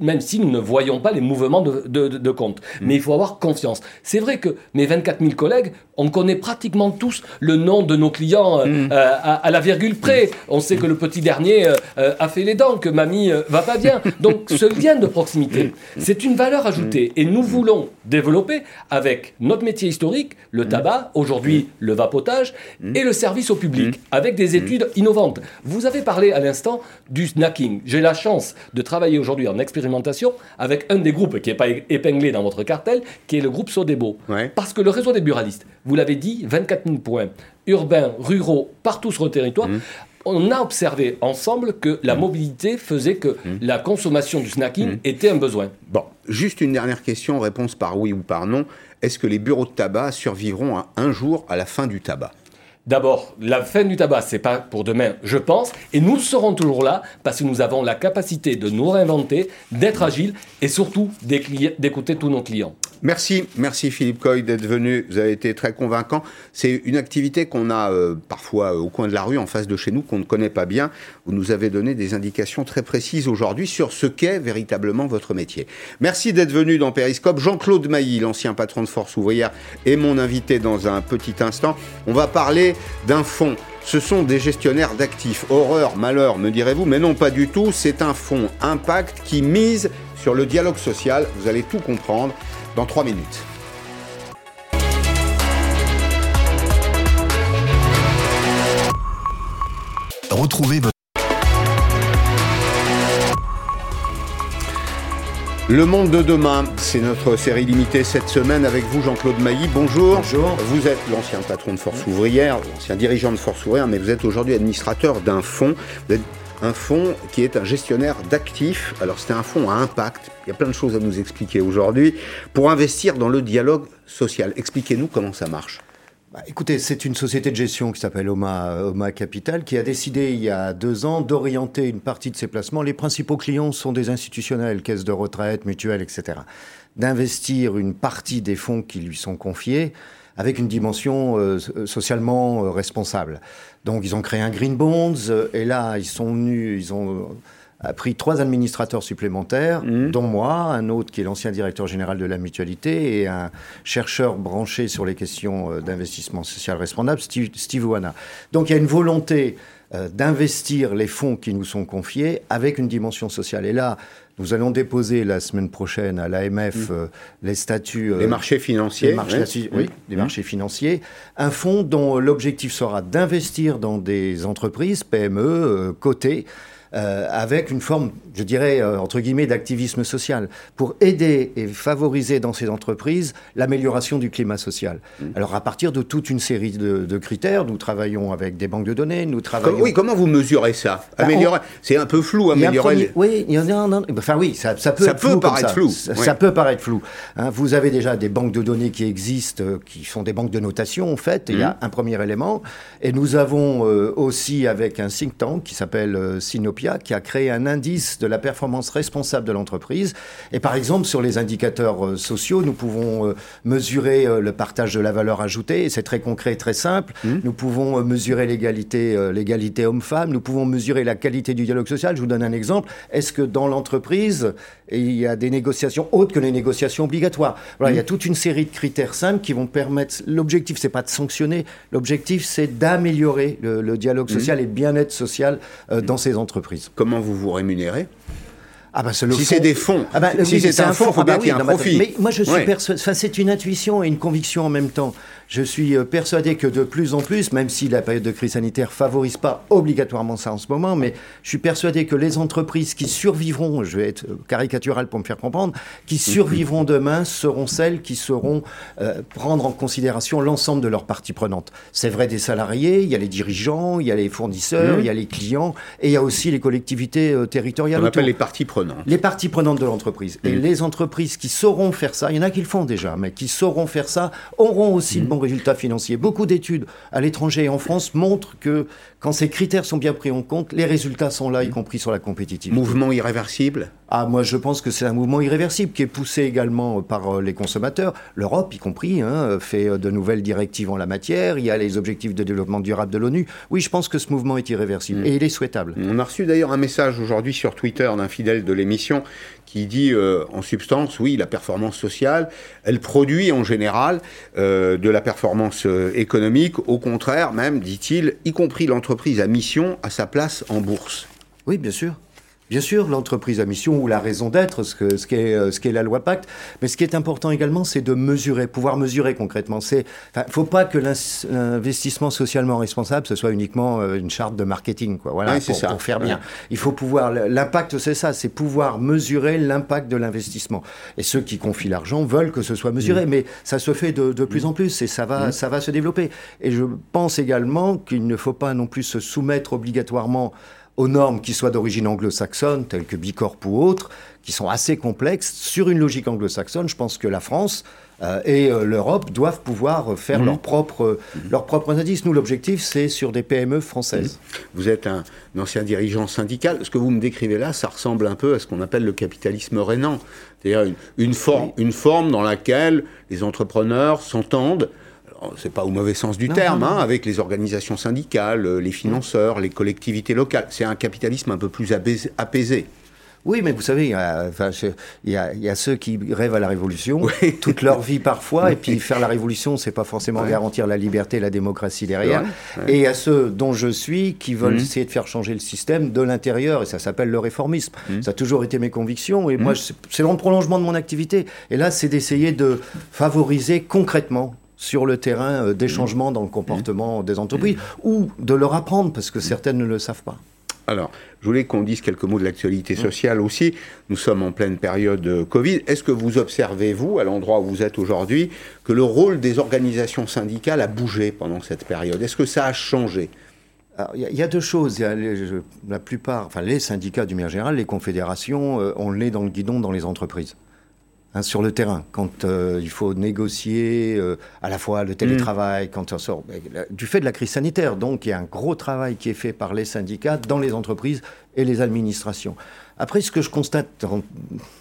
Speaker 12: même si nous ne voyons pas les mouvements de, de- compte.
Speaker 1: Mm.
Speaker 12: Mais il faut avoir confiance. C'est vrai que mes 24 000 collègues, on connaît pratiquement tous le nom de nos clients euh,
Speaker 1: Mm.
Speaker 12: euh, à, à la virgule près. On sait que le petit dernier euh, a fait les dents, que mamie va pas bien. Donc ce lien de proximité,
Speaker 1: Mm.
Speaker 12: c'est une valeur ajoutée. Et nous voulons développer avec notre métier historique, le
Speaker 1: Mm.
Speaker 12: tabac, aujourd'hui le vapotage, et le service au public, avec des études innovantes. Vous avez parlé à l'instant du snacking. J'ai la chance de travailler aujourd'hui en expérimentation avec un des groupes qui n'est pas épinglé dans votre cartel, qui est le groupe Sodebo. Parce que le réseau des buralistes, vous l'avez dit, 24 000 points, urbains, ruraux, partout sur le territoire, on a observé ensemble que la mobilité faisait que la consommation du snacking était un besoin.
Speaker 1: Bon, juste une dernière question, réponse par oui ou par non. Est-ce que les bureaux de tabac survivront à un jour à la fin du tabac?
Speaker 12: D'abord, la fin du tabac, c'est pas pour demain, je pense, et nous serons toujours là parce que nous avons la capacité de nous réinventer, d'être agiles et surtout d'écouter tous nos clients.
Speaker 1: Merci, merci Philippe Coy d'être venu. Vous avez été très convaincant. C'est une activité qu'on a euh, parfois euh, au coin de la rue, en face de chez nous, qu'on ne connaît pas bien. Vous nous avez donné des indications très précises aujourd'hui sur ce qu'est véritablement votre métier. Merci d'être venu dans Périscope. Jean-Claude Mailly, l'ancien patron de Force ouvrière, est mon invité dans un petit instant. On va parler d'un fonds. Ce sont des gestionnaires d'actifs. Horreur, malheur, me direz-vous, mais non, pas du tout. C'est un fonds impact qui mise sur le dialogue social. Vous allez tout comprendre dans trois minutes.
Speaker 13: Retrouvez votre
Speaker 1: Le monde de demain, c'est notre série limitée cette semaine avec vous, Jean-Claude Mailly. Bonjour. Bonjour. Vous êtes l'ancien patron de Force Ouvrière, l'ancien dirigeant de Force Ouvrière, mais vous êtes aujourd'hui administrateur d'un fonds. Vous êtes un fonds qui est un gestionnaire d'actifs. Alors, c'est un fonds à impact. Il y a plein de choses à nous expliquer aujourd'hui pour investir dans le dialogue social. Expliquez-nous comment ça marche.
Speaker 14: Bah, écoutez, c'est une société de gestion qui s'appelle Oma, Oma Capital qui a décidé il y a deux ans d'orienter une partie de ses placements. Les principaux clients sont des institutionnels, caisses de retraite, mutuelles, etc. D'investir une partie des fonds qui lui sont confiés avec une dimension euh, socialement euh, responsable. Donc ils ont créé un Green Bonds euh, et là ils sont venus, ils ont a pris trois administrateurs supplémentaires, dont moi, un autre qui est l'ancien directeur général de la mutualité et un chercheur branché sur les questions euh, d'investissement social responsable, Steve, Steve Wana. Donc il y a une volonté euh, d'investir les fonds qui nous sont confiés avec une dimension sociale. Et là, nous allons déposer la semaine prochaine à l'AMF euh, les statuts...
Speaker 1: Les marchés financiers,
Speaker 14: les marchés, oui, des
Speaker 1: Mmh.
Speaker 14: marchés financiers. Un fonds dont l'objectif sera d'investir dans des entreprises, PME, euh, cotées, euh, avec une forme, je dirais, euh, entre guillemets, d'activisme social, pour aider et favoriser dans ces entreprises l'amélioration du climat social.
Speaker 1: Mmh.
Speaker 14: Alors à partir de toute une série de, de critères, nous travaillons avec des banques de données, nous travaillons...
Speaker 1: Comme- oui, comment vous mesurez ça?
Speaker 14: Bah,
Speaker 1: Améliorer,
Speaker 14: on-
Speaker 1: c'est un peu flou,
Speaker 14: Il y a un
Speaker 1: améliorer.
Speaker 14: premier- Oui, il y en a un. Enfin oui, ça, ça peut
Speaker 1: Ça
Speaker 14: être
Speaker 1: peut
Speaker 14: flou
Speaker 1: paraître
Speaker 14: ça.
Speaker 1: flou,
Speaker 14: Ça,
Speaker 1: oui.
Speaker 14: ça peut paraître flou. Hein, vous avez déjà des banques de données qui existent, euh, qui sont des banques de notation en fait. et Il y a
Speaker 1: Mhm.
Speaker 14: un premier élément. Et nous avons aussi avec un think tank qui s'appelle euh, Qui a créé un indice de la performance responsable de l'entreprise. Et par exemple, sur les indicateurs euh, sociaux, nous pouvons euh, mesurer euh, le partage de la valeur ajoutée. Et c'est très concret, très simple. Nous pouvons mesurer l'égalité, l'égalité homme-femme. Nous pouvons mesurer la qualité du dialogue social. Je vous donne un exemple. Est-ce que dans l'entreprise, il y a des négociations autres que les négociations obligatoires Voilà, il y a toute une série de critères simples qui vont permettre. L'objectif, c'est pas de sanctionner. L'objectif, c'est d'améliorer le, le dialogue social et le bien-être social euh, dans ces entreprises.
Speaker 1: Comment vous vous rémunérez?
Speaker 14: Ah bah
Speaker 1: Si c'est des fonds,
Speaker 14: Ah bah,
Speaker 1: si
Speaker 14: oui,
Speaker 1: c'est un fonds, faut
Speaker 14: ah bah
Speaker 1: bien qu'il y ait un profit.
Speaker 14: Mais moi, je suis
Speaker 1: Ouais.
Speaker 14: persuadé. Enfin, c'est une intuition et une conviction en même temps. Je suis euh, persuadé que de plus en plus, même si la période de crise sanitaire favorise pas obligatoirement ça en ce moment, mais je suis persuadé que les entreprises qui survivront, je vais être euh, caricatural pour me faire comprendre, qui survivront demain seront celles qui sauront euh, prendre en considération l'ensemble de leurs parties prenantes. C'est vrai des salariés, il y a les dirigeants, il y a les fournisseurs, il y a les clients, et il y a aussi les collectivités euh, territoriales.
Speaker 1: On appelle
Speaker 14: autour.
Speaker 1: les parties prenantes.
Speaker 14: Les parties prenantes de l'entreprise. Et les entreprises qui sauront faire ça, il y en a qui le font déjà, mais qui sauront faire ça, auront aussi
Speaker 1: Mhm.
Speaker 14: De résultats financiers. Beaucoup d'études à l'étranger et en France montrent que quand ces critères sont bien pris en compte, les résultats sont là, y compris sur la compétitivité.
Speaker 1: Mouvement irréversible
Speaker 14: Ah, moi, je pense que c'est un mouvement irréversible qui est poussé également par euh, les consommateurs. L'Europe, y compris, hein, fait euh, de nouvelles directives en la matière. Il y a les objectifs de développement durable de l'ONU. Oui, je pense que ce mouvement est irréversible et il est souhaitable.
Speaker 1: On a reçu d'ailleurs un message aujourd'hui sur Twitter d'un fidèle de l'émission qui dit euh, en substance, oui, la performance sociale, elle produit en général euh, de la performance euh, économique. Au contraire, même, dit-il, y compris l'entreprise à mission à sa place en bourse.
Speaker 14: Oui, bien sûr. Bien sûr, l'entreprise à mission ou la raison d'être, ce que- ce qu'est euh, ce qu'est la loi Pacte. Mais ce qui est important également, c'est de mesurer, pouvoir mesurer concrètement. Il ne faut pas que l'investissement socialement responsable, ce soit uniquement euh, une charte de marketing, quoi. Voilà,
Speaker 1: c'est
Speaker 14: pour,
Speaker 1: ça.
Speaker 14: pour faire
Speaker 1: Ouais.
Speaker 14: bien. Il faut pouvoir. L'impact, c'est ça, c'est pouvoir mesurer l'impact de l'investissement. Et ceux qui confient l'argent veulent que ce soit mesuré,
Speaker 1: Mm.
Speaker 14: mais ça se fait de, de plus en plus et ça va,
Speaker 1: Mm.
Speaker 14: ça va se développer. Et je pense également qu'il ne faut pas non plus se soumettre obligatoirement aux normes qui soient d'origine anglo-saxonne, telles que Bicorp ou autres, qui sont assez complexes. Sur une logique anglo-saxonne, je pense que la France euh, et euh, l'Europe doivent pouvoir euh, faire
Speaker 1: Mhm.
Speaker 14: leurs propres, leurs propres indices. Nous, l'objectif, c'est sur des PME françaises.
Speaker 1: Vous êtes un, un ancien dirigeant syndical. Ce que vous me décrivez là, ça ressemble un peu à ce qu'on appelle le capitalisme rénant. C'est-à-dire une, une forme, une forme dans laquelle les entrepreneurs s'entendent. C'est pas au mauvais sens du
Speaker 14: Non,
Speaker 1: terme,
Speaker 14: non, non.
Speaker 1: hein, avec les organisations syndicales, euh, les financeurs, les collectivités locales. C'est un capitalisme un peu plus apaisé.
Speaker 14: Oui, mais vous savez, il y a, enfin, je- il y a- il y a ceux qui rêvent à la révolution toute leur vie parfois, et puis faire la révolution, c'est pas forcément
Speaker 1: Ouais.
Speaker 14: garantir la liberté et la démocratie derrière.
Speaker 1: Ouais.
Speaker 14: Et il y a ceux dont je suis qui veulent
Speaker 1: Mhm.
Speaker 14: essayer de faire changer le système de l'intérieur, et ça s'appelle le réformisme.
Speaker 1: Mhm.
Speaker 14: Ça a toujours été mes convictions, et moi, c'est dans le prolongement de mon activité. Et là, c'est d'essayer de favoriser concrètement sur le terrain euh, des changements dans le comportement des entreprises, ou de leur apprendre, parce que certaines ne le savent pas.
Speaker 1: Alors, je voulais qu'on dise quelques mots de l'actualité sociale aussi. Nous sommes en pleine période euh, Covid. Est-ce que vous observez, vous, à l'endroit où vous êtes aujourd'hui, que le rôle des organisations syndicales a bougé pendant cette période? Est-ce que ça a changé?
Speaker 14: Il y, a- il y a deux choses. Il y a les- je- la plupart, enfin les syndicats du manière générale, les confédérations, euh, on l'est dans le guidon dans les entreprises. Hein, sur le terrain, quand euh, il faut négocier euh, à la fois le télétravail, quand on sort ben, du fait de la crise sanitaire, donc il y a un gros travail qui est fait par les syndicats dans les entreprises et les administrations. Après, ce que je constate dans,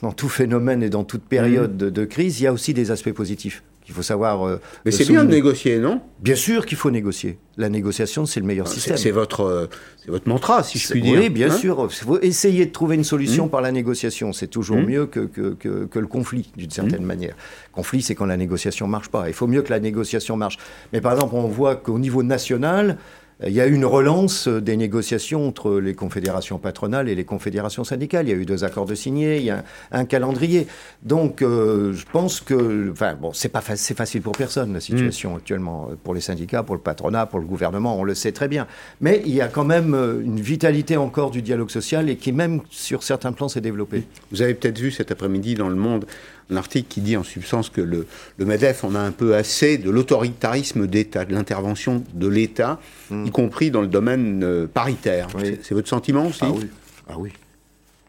Speaker 14: dans tout phénomène et dans toute période de, de crise, il y a aussi des aspects positifs qu'il faut savoir. euh,
Speaker 1: Mais c'est bien de négocier, non?
Speaker 14: Bien sûr qu'il faut négocier. La négociation, c'est le meilleur
Speaker 1: C'est
Speaker 14: système.
Speaker 1: c'est votre, euh, votre mantra, si je puis
Speaker 14: Oui,
Speaker 1: dire.
Speaker 14: bien
Speaker 1: hein?
Speaker 14: sûr. Il faut essayer de trouver une solution
Speaker 1: Mm.
Speaker 14: par la négociation. C'est toujours
Speaker 1: Mm.
Speaker 14: mieux que, que, que- que le conflit, d'une certaine manière. Conflit, c'est quand la négociation marche pas. Il faut mieux que la négociation marche. Mais par exemple, on voit qu'au niveau national, Il y a eu une relance des négociations entre les confédérations patronales et les confédérations syndicales. Il y a eu deux accords de signés, il y a un, calendrier. Donc, euh, je pense que, enfin, bon, c'est pas c'est facile pour personne la situation
Speaker 1: Mm.
Speaker 14: actuellement, pour les syndicats, pour le patronat, pour le gouvernement, on le sait très bien. Mais il y a quand même euh, une vitalité encore du dialogue social et qui même sur certains plans s'est développée.
Speaker 1: Vous avez peut-être vu cet après-midi dans Le Monde un article qui dit en substance que le, le MEDEF en a un peu assez de l'autoritarisme d'État, de l'intervention de l'État, y compris dans le domaine euh, paritaire. C'est- C'est votre sentiment aussi
Speaker 14: Ah oui. Ah oui.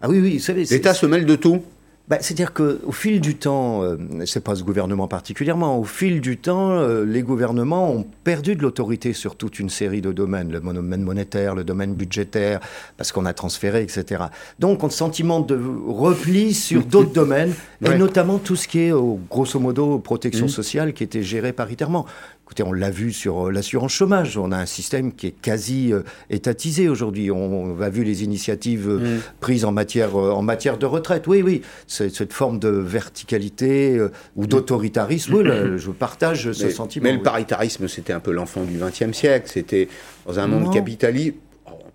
Speaker 14: Ah oui, oui, vous savez.
Speaker 1: L'État se mêle de tout
Speaker 14: Bah, C'est-à-dire qu'au fil du temps, euh, c'est pas ce gouvernement particulièrement, au fil du temps, euh, les gouvernements ont perdu de l'autorité sur toute une série de domaines, le domaine monétaire, le domaine budgétaire, parce qu'on a transféré, etc. Donc, on a le sentiment de repli sur d'autres domaines, et
Speaker 1: Ouais.
Speaker 14: notamment tout ce qui est, grosso modo, protection
Speaker 1: Mhm.
Speaker 14: sociale, qui était géré paritairement. Écoutez, on l'a vu sur euh, l'assurance chômage. On a un système qui est quasi euh, étatisé aujourd'hui. On, on a vu les initiatives euh, prises en matière, euh, en matière de retraite. Oui, oui, cette forme de verticalité ou d'autoritarisme. Oui, là, je partage ce sentiment.
Speaker 1: mais le
Speaker 14: oui.
Speaker 1: paritarisme, c'était un peu l'enfant du XXe siècle. C'était dans un monde capitaliste.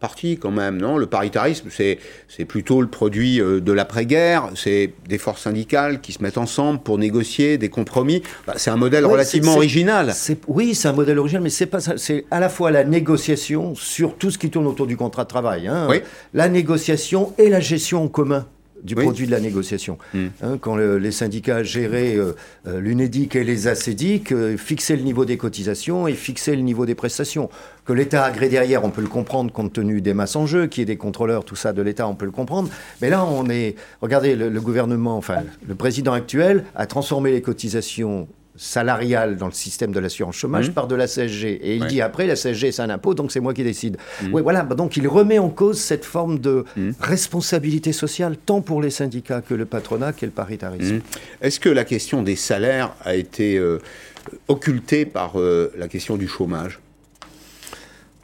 Speaker 1: Partie, quand même, non? Le paritarisme, c'est c'est plutôt le produit euh, de l'après-guerre. C'est des forces syndicales qui se mettent ensemble pour négocier des compromis. Bah, c'est un modèle
Speaker 14: Ouais,
Speaker 1: relativement original.
Speaker 14: Oui, c'est un modèle original, mais c'est pas. C'est à la fois la négociation sur tout ce qui tourne autour du contrat de travail, hein,
Speaker 1: Oui.
Speaker 14: la négociation et la gestion en commun du
Speaker 1: Oui.
Speaker 14: produit de la négociation.
Speaker 1: Mm.
Speaker 14: Hein, quand le- les syndicats géraient euh, euh, l'UNEDIC et les ACEDIC, euh, fixaient le niveau des cotisations et fixaient le niveau des prestations. Que l'État agrée derrière, on peut le comprendre compte tenu des masses en jeu, qu'il y ait des contrôleurs, tout ça de l'État, on peut le comprendre. Mais là, on est. Regardez, le, le gouvernement, enfin, le président actuel a transformé les cotisations salariales dans le système de l'assurance chômage
Speaker 1: Mhm.
Speaker 14: par de la CSG. Et il
Speaker 1: Ouais.
Speaker 14: dit après, la CSG, c'est un impôt, donc c'est moi qui décide.
Speaker 1: Mhm.
Speaker 14: Oui, voilà. bah Donc il remet en cause cette forme de responsabilité sociale, tant pour les syndicats que le patronat, qu'est le paritarisme.
Speaker 1: Est-ce que la question des salaires a été euh, occultée par euh, la question du chômage?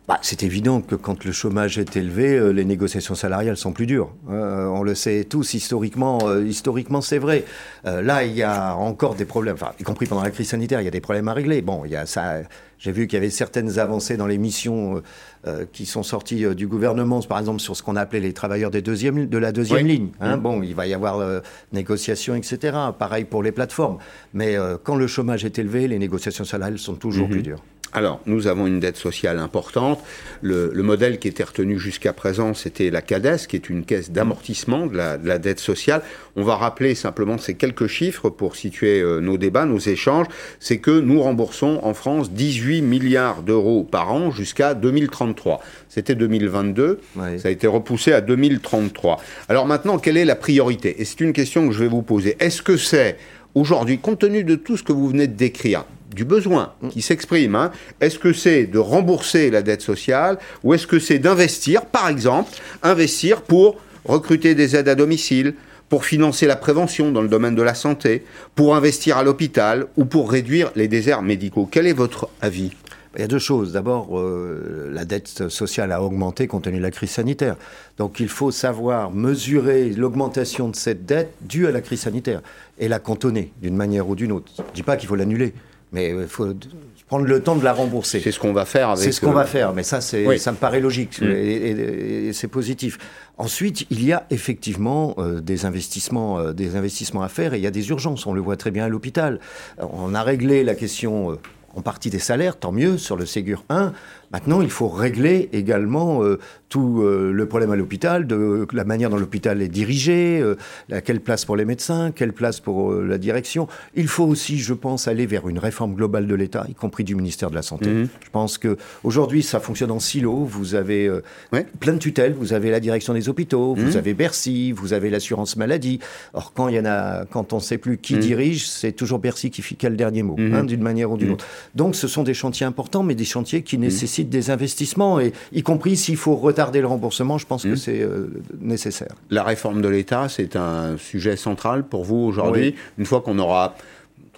Speaker 14: Bah, c'est évident que quand le chômage est élevé, euh, les négociations salariales sont plus dures. Euh, on le sait tous, historiquement, euh, historiquement c'est vrai. Euh, là, il y a encore des problèmes, enfin, y compris pendant la crise sanitaire, il y a des problèmes à régler. Bon, il y a ça. J'ai vu qu'il y avait certaines avancées dans les missions euh, euh, qui sont sorties euh, du gouvernement, par exemple sur ce qu'on appelait les travailleurs des de la deuxième
Speaker 1: Oui.
Speaker 14: ligne. Hein. Bon, il va y avoir euh, négociations, etc. Pareil pour les plateformes. Mais euh, quand le chômage est élevé, les négociations salariales sont toujours
Speaker 1: Mhm.
Speaker 14: plus dures.
Speaker 1: Alors, nous avons une dette sociale importante. Le, le modèle qui était retenu jusqu'à présent, c'était la CADES, qui est une caisse d'amortissement de la, de la dette sociale. On va rappeler simplement ces quelques chiffres pour situer euh, nos débats, nos échanges. C'est que nous remboursons en France 18 milliards d'euros par an jusqu'à 2033. C'était 2022, ça a été repoussé à 2033. Alors maintenant, quelle est la priorité? Et c'est une question que je vais vous poser. Est-ce que c'est aujourd'hui, compte tenu de tout ce que vous venez de décrire, du besoin qui s'exprime, hein, est-ce que c'est de rembourser la dette sociale ou est-ce que c'est d'investir, par exemple, investir pour recruter des aides à domicile, pour financer la prévention dans le domaine de la santé, pour investir à l'hôpital ou pour réduire les déserts médicaux? Quel est votre avis?
Speaker 14: Il y a deux choses. D'abord, euh, la dette sociale a augmenté compte tenu de la crise sanitaire. Donc il faut savoir mesurer l'augmentation de cette dette due à la crise sanitaire et la cantonner d'une manière ou d'une autre. Je ne dis pas qu'il faut l'annuler, mais il faut d- prendre le temps de la rembourser.
Speaker 1: C'est ce qu'on va faire avec...
Speaker 14: C'est ce qu'on
Speaker 1: euh,
Speaker 14: va faire, mais ça, c'est,
Speaker 1: Oui.
Speaker 14: ça me paraît logique
Speaker 1: Mm.
Speaker 14: et, et- et c'est positif. Ensuite, il y a effectivement euh, des investissements, euh, des investissements à faire et il y a des urgences. On le voit très bien à l'hôpital. Euh, On a réglé la question. euh, en partie des salaires, tant mieux, sur le Ségur 1. Maintenant, il faut régler également euh, tout euh, le problème à l'hôpital, de la manière dont l'hôpital est dirigé, euh, quelle place pour les médecins, quelle place pour la direction. Il faut aussi, je pense, aller vers une réforme globale de l'État, y compris du ministère de la Santé.
Speaker 1: Mhm.
Speaker 14: Je pense que aujourd'hui, ça fonctionne en silo. Vous avez plein de tutelles. Vous avez la direction des hôpitaux, vous
Speaker 1: Mhm.
Speaker 14: avez Bercy, vous avez l'assurance maladie. Or, quand il y en a, quand on ne sait plus qui
Speaker 1: Mhm.
Speaker 14: dirige, c'est toujours Bercy qui, qui a le dernier mot, hein, d'une manière ou d'une autre. Donc, ce sont des chantiers importants, mais des chantiers qui nécessitent des investissements, et y compris s'il faut retarder le remboursement, je pense que c'est euh, nécessaire.
Speaker 1: La réforme de l'État, c'est un sujet central pour vous aujourd'hui.
Speaker 14: Oui.
Speaker 1: Une fois qu'on aura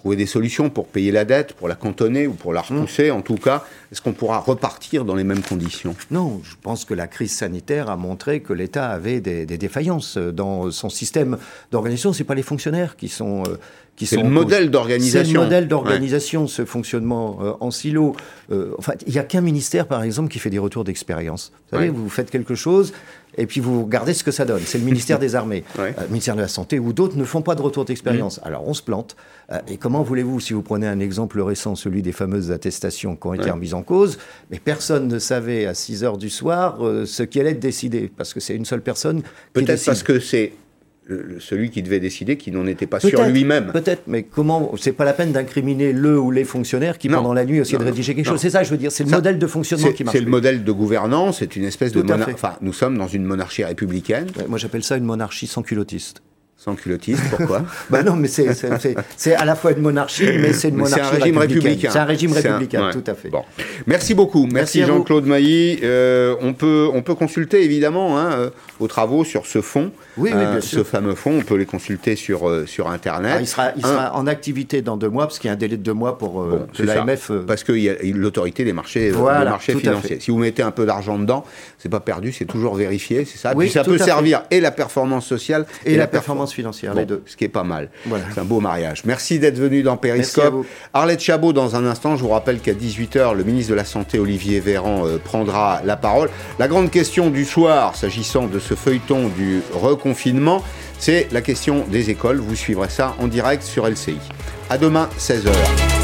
Speaker 1: trouver des solutions pour payer la dette, pour la cantonner ou pour la repousser en tout cas Est-ce qu'on pourra repartir dans les mêmes conditions?
Speaker 14: Non, je pense que la crise sanitaire a montré que l'État avait des, des défaillances dans son système d'organisation. C'est pas les fonctionnaires qui sont euh, qui sont
Speaker 1: le modèle d'organisation.
Speaker 14: C'est le modèle d'organisation, ce fonctionnement euh, en silo. Euh, enfin, il n'y a qu'un ministère, par exemple, qui fait des retours d'expérience. Vous savez,
Speaker 1: Ouais.
Speaker 14: vous faites quelque chose. Et puis vous regardez ce que ça donne. C'est le ministère des Armées,
Speaker 1: Ouais.
Speaker 14: euh, le ministère de la Santé ou d'autres ne font pas de retour d'expérience.
Speaker 1: Mm.
Speaker 14: Alors on se plante. Euh, et comment voulez-vous, si vous prenez un exemple récent, celui des fameuses attestations qui ont été
Speaker 1: Ouais.
Speaker 14: remises en cause, mais personne ne savait à 6 heures du soir euh, ce qui allait être décidé, parce que c'est une seule personne qui
Speaker 1: Peut-être parce que c'est celui qui devait décider qui n'en était pas sûr lui-même.
Speaker 14: Peut-être, mais comment C'est pas la peine d'incriminer le ou les fonctionnaires qui,
Speaker 1: Non.
Speaker 14: pendant la nuit, essaient de rédiger quelque
Speaker 1: non.
Speaker 14: chose. C'est ça, je veux dire. C'est le
Speaker 1: Ça,
Speaker 14: modèle de fonctionnement qui marche.
Speaker 1: c'est le modèle de gouvernance, c'est une espèce de
Speaker 14: Tout
Speaker 1: monarchie. Enfin, nous sommes dans une monarchie républicaine.
Speaker 14: Ouais, Moi, j'appelle ça une monarchie sans culottiste.
Speaker 1: Sans culottiste, pourquoi
Speaker 14: Bah non, mais c'est- c'est c'est- c'est à la fois une monarchie, mais c'est une monarchie
Speaker 1: un régime républicain.
Speaker 14: C'est un régime
Speaker 1: C'est un-
Speaker 14: républicain,
Speaker 1: ouais.
Speaker 14: tout à fait.
Speaker 1: Bon. Merci beaucoup. Merci. Jean-Claude Mailly. Euh, on, peut, on peut consulter évidemment hein, euh, vos travaux sur ce fonds.
Speaker 14: Oui, oui,
Speaker 1: Euh, Ce fameux fonds, on peut les consulter sur, euh, sur Internet.
Speaker 14: Ah, il sera, il
Speaker 1: Un-
Speaker 14: sera en activité dans deux mois, parce qu'il y a un délai de deux mois pour
Speaker 1: c'est
Speaker 14: que l'AMF.
Speaker 1: Parce qu'il y a l'autorité des marchés,
Speaker 14: Voilà,
Speaker 1: des marchés
Speaker 14: tout à
Speaker 1: financiers. Si vous mettez un peu d'argent dedans, c'est pas perdu, c'est toujours vérifié, c'est ça.
Speaker 14: Oui,
Speaker 1: Puis ça peut servir et la performance sociale
Speaker 14: Et la
Speaker 1: perfor-
Speaker 14: performance financière,
Speaker 1: Bon,
Speaker 14: les deux.
Speaker 1: Ce qui est pas mal.
Speaker 14: Voilà.
Speaker 1: C'est un beau mariage. Merci d'être venu dans
Speaker 14: vous.
Speaker 1: Arlette Chabot, dans un instant, je vous rappelle qu'à 18h, le ministre de la Santé, Olivier Véran, euh, prendra la parole. La grande question du soir, s'agissant de ce feuilleton du reconfinement, c'est la question des écoles. Vous suivrez ça en direct sur LCI. À demain, 16h.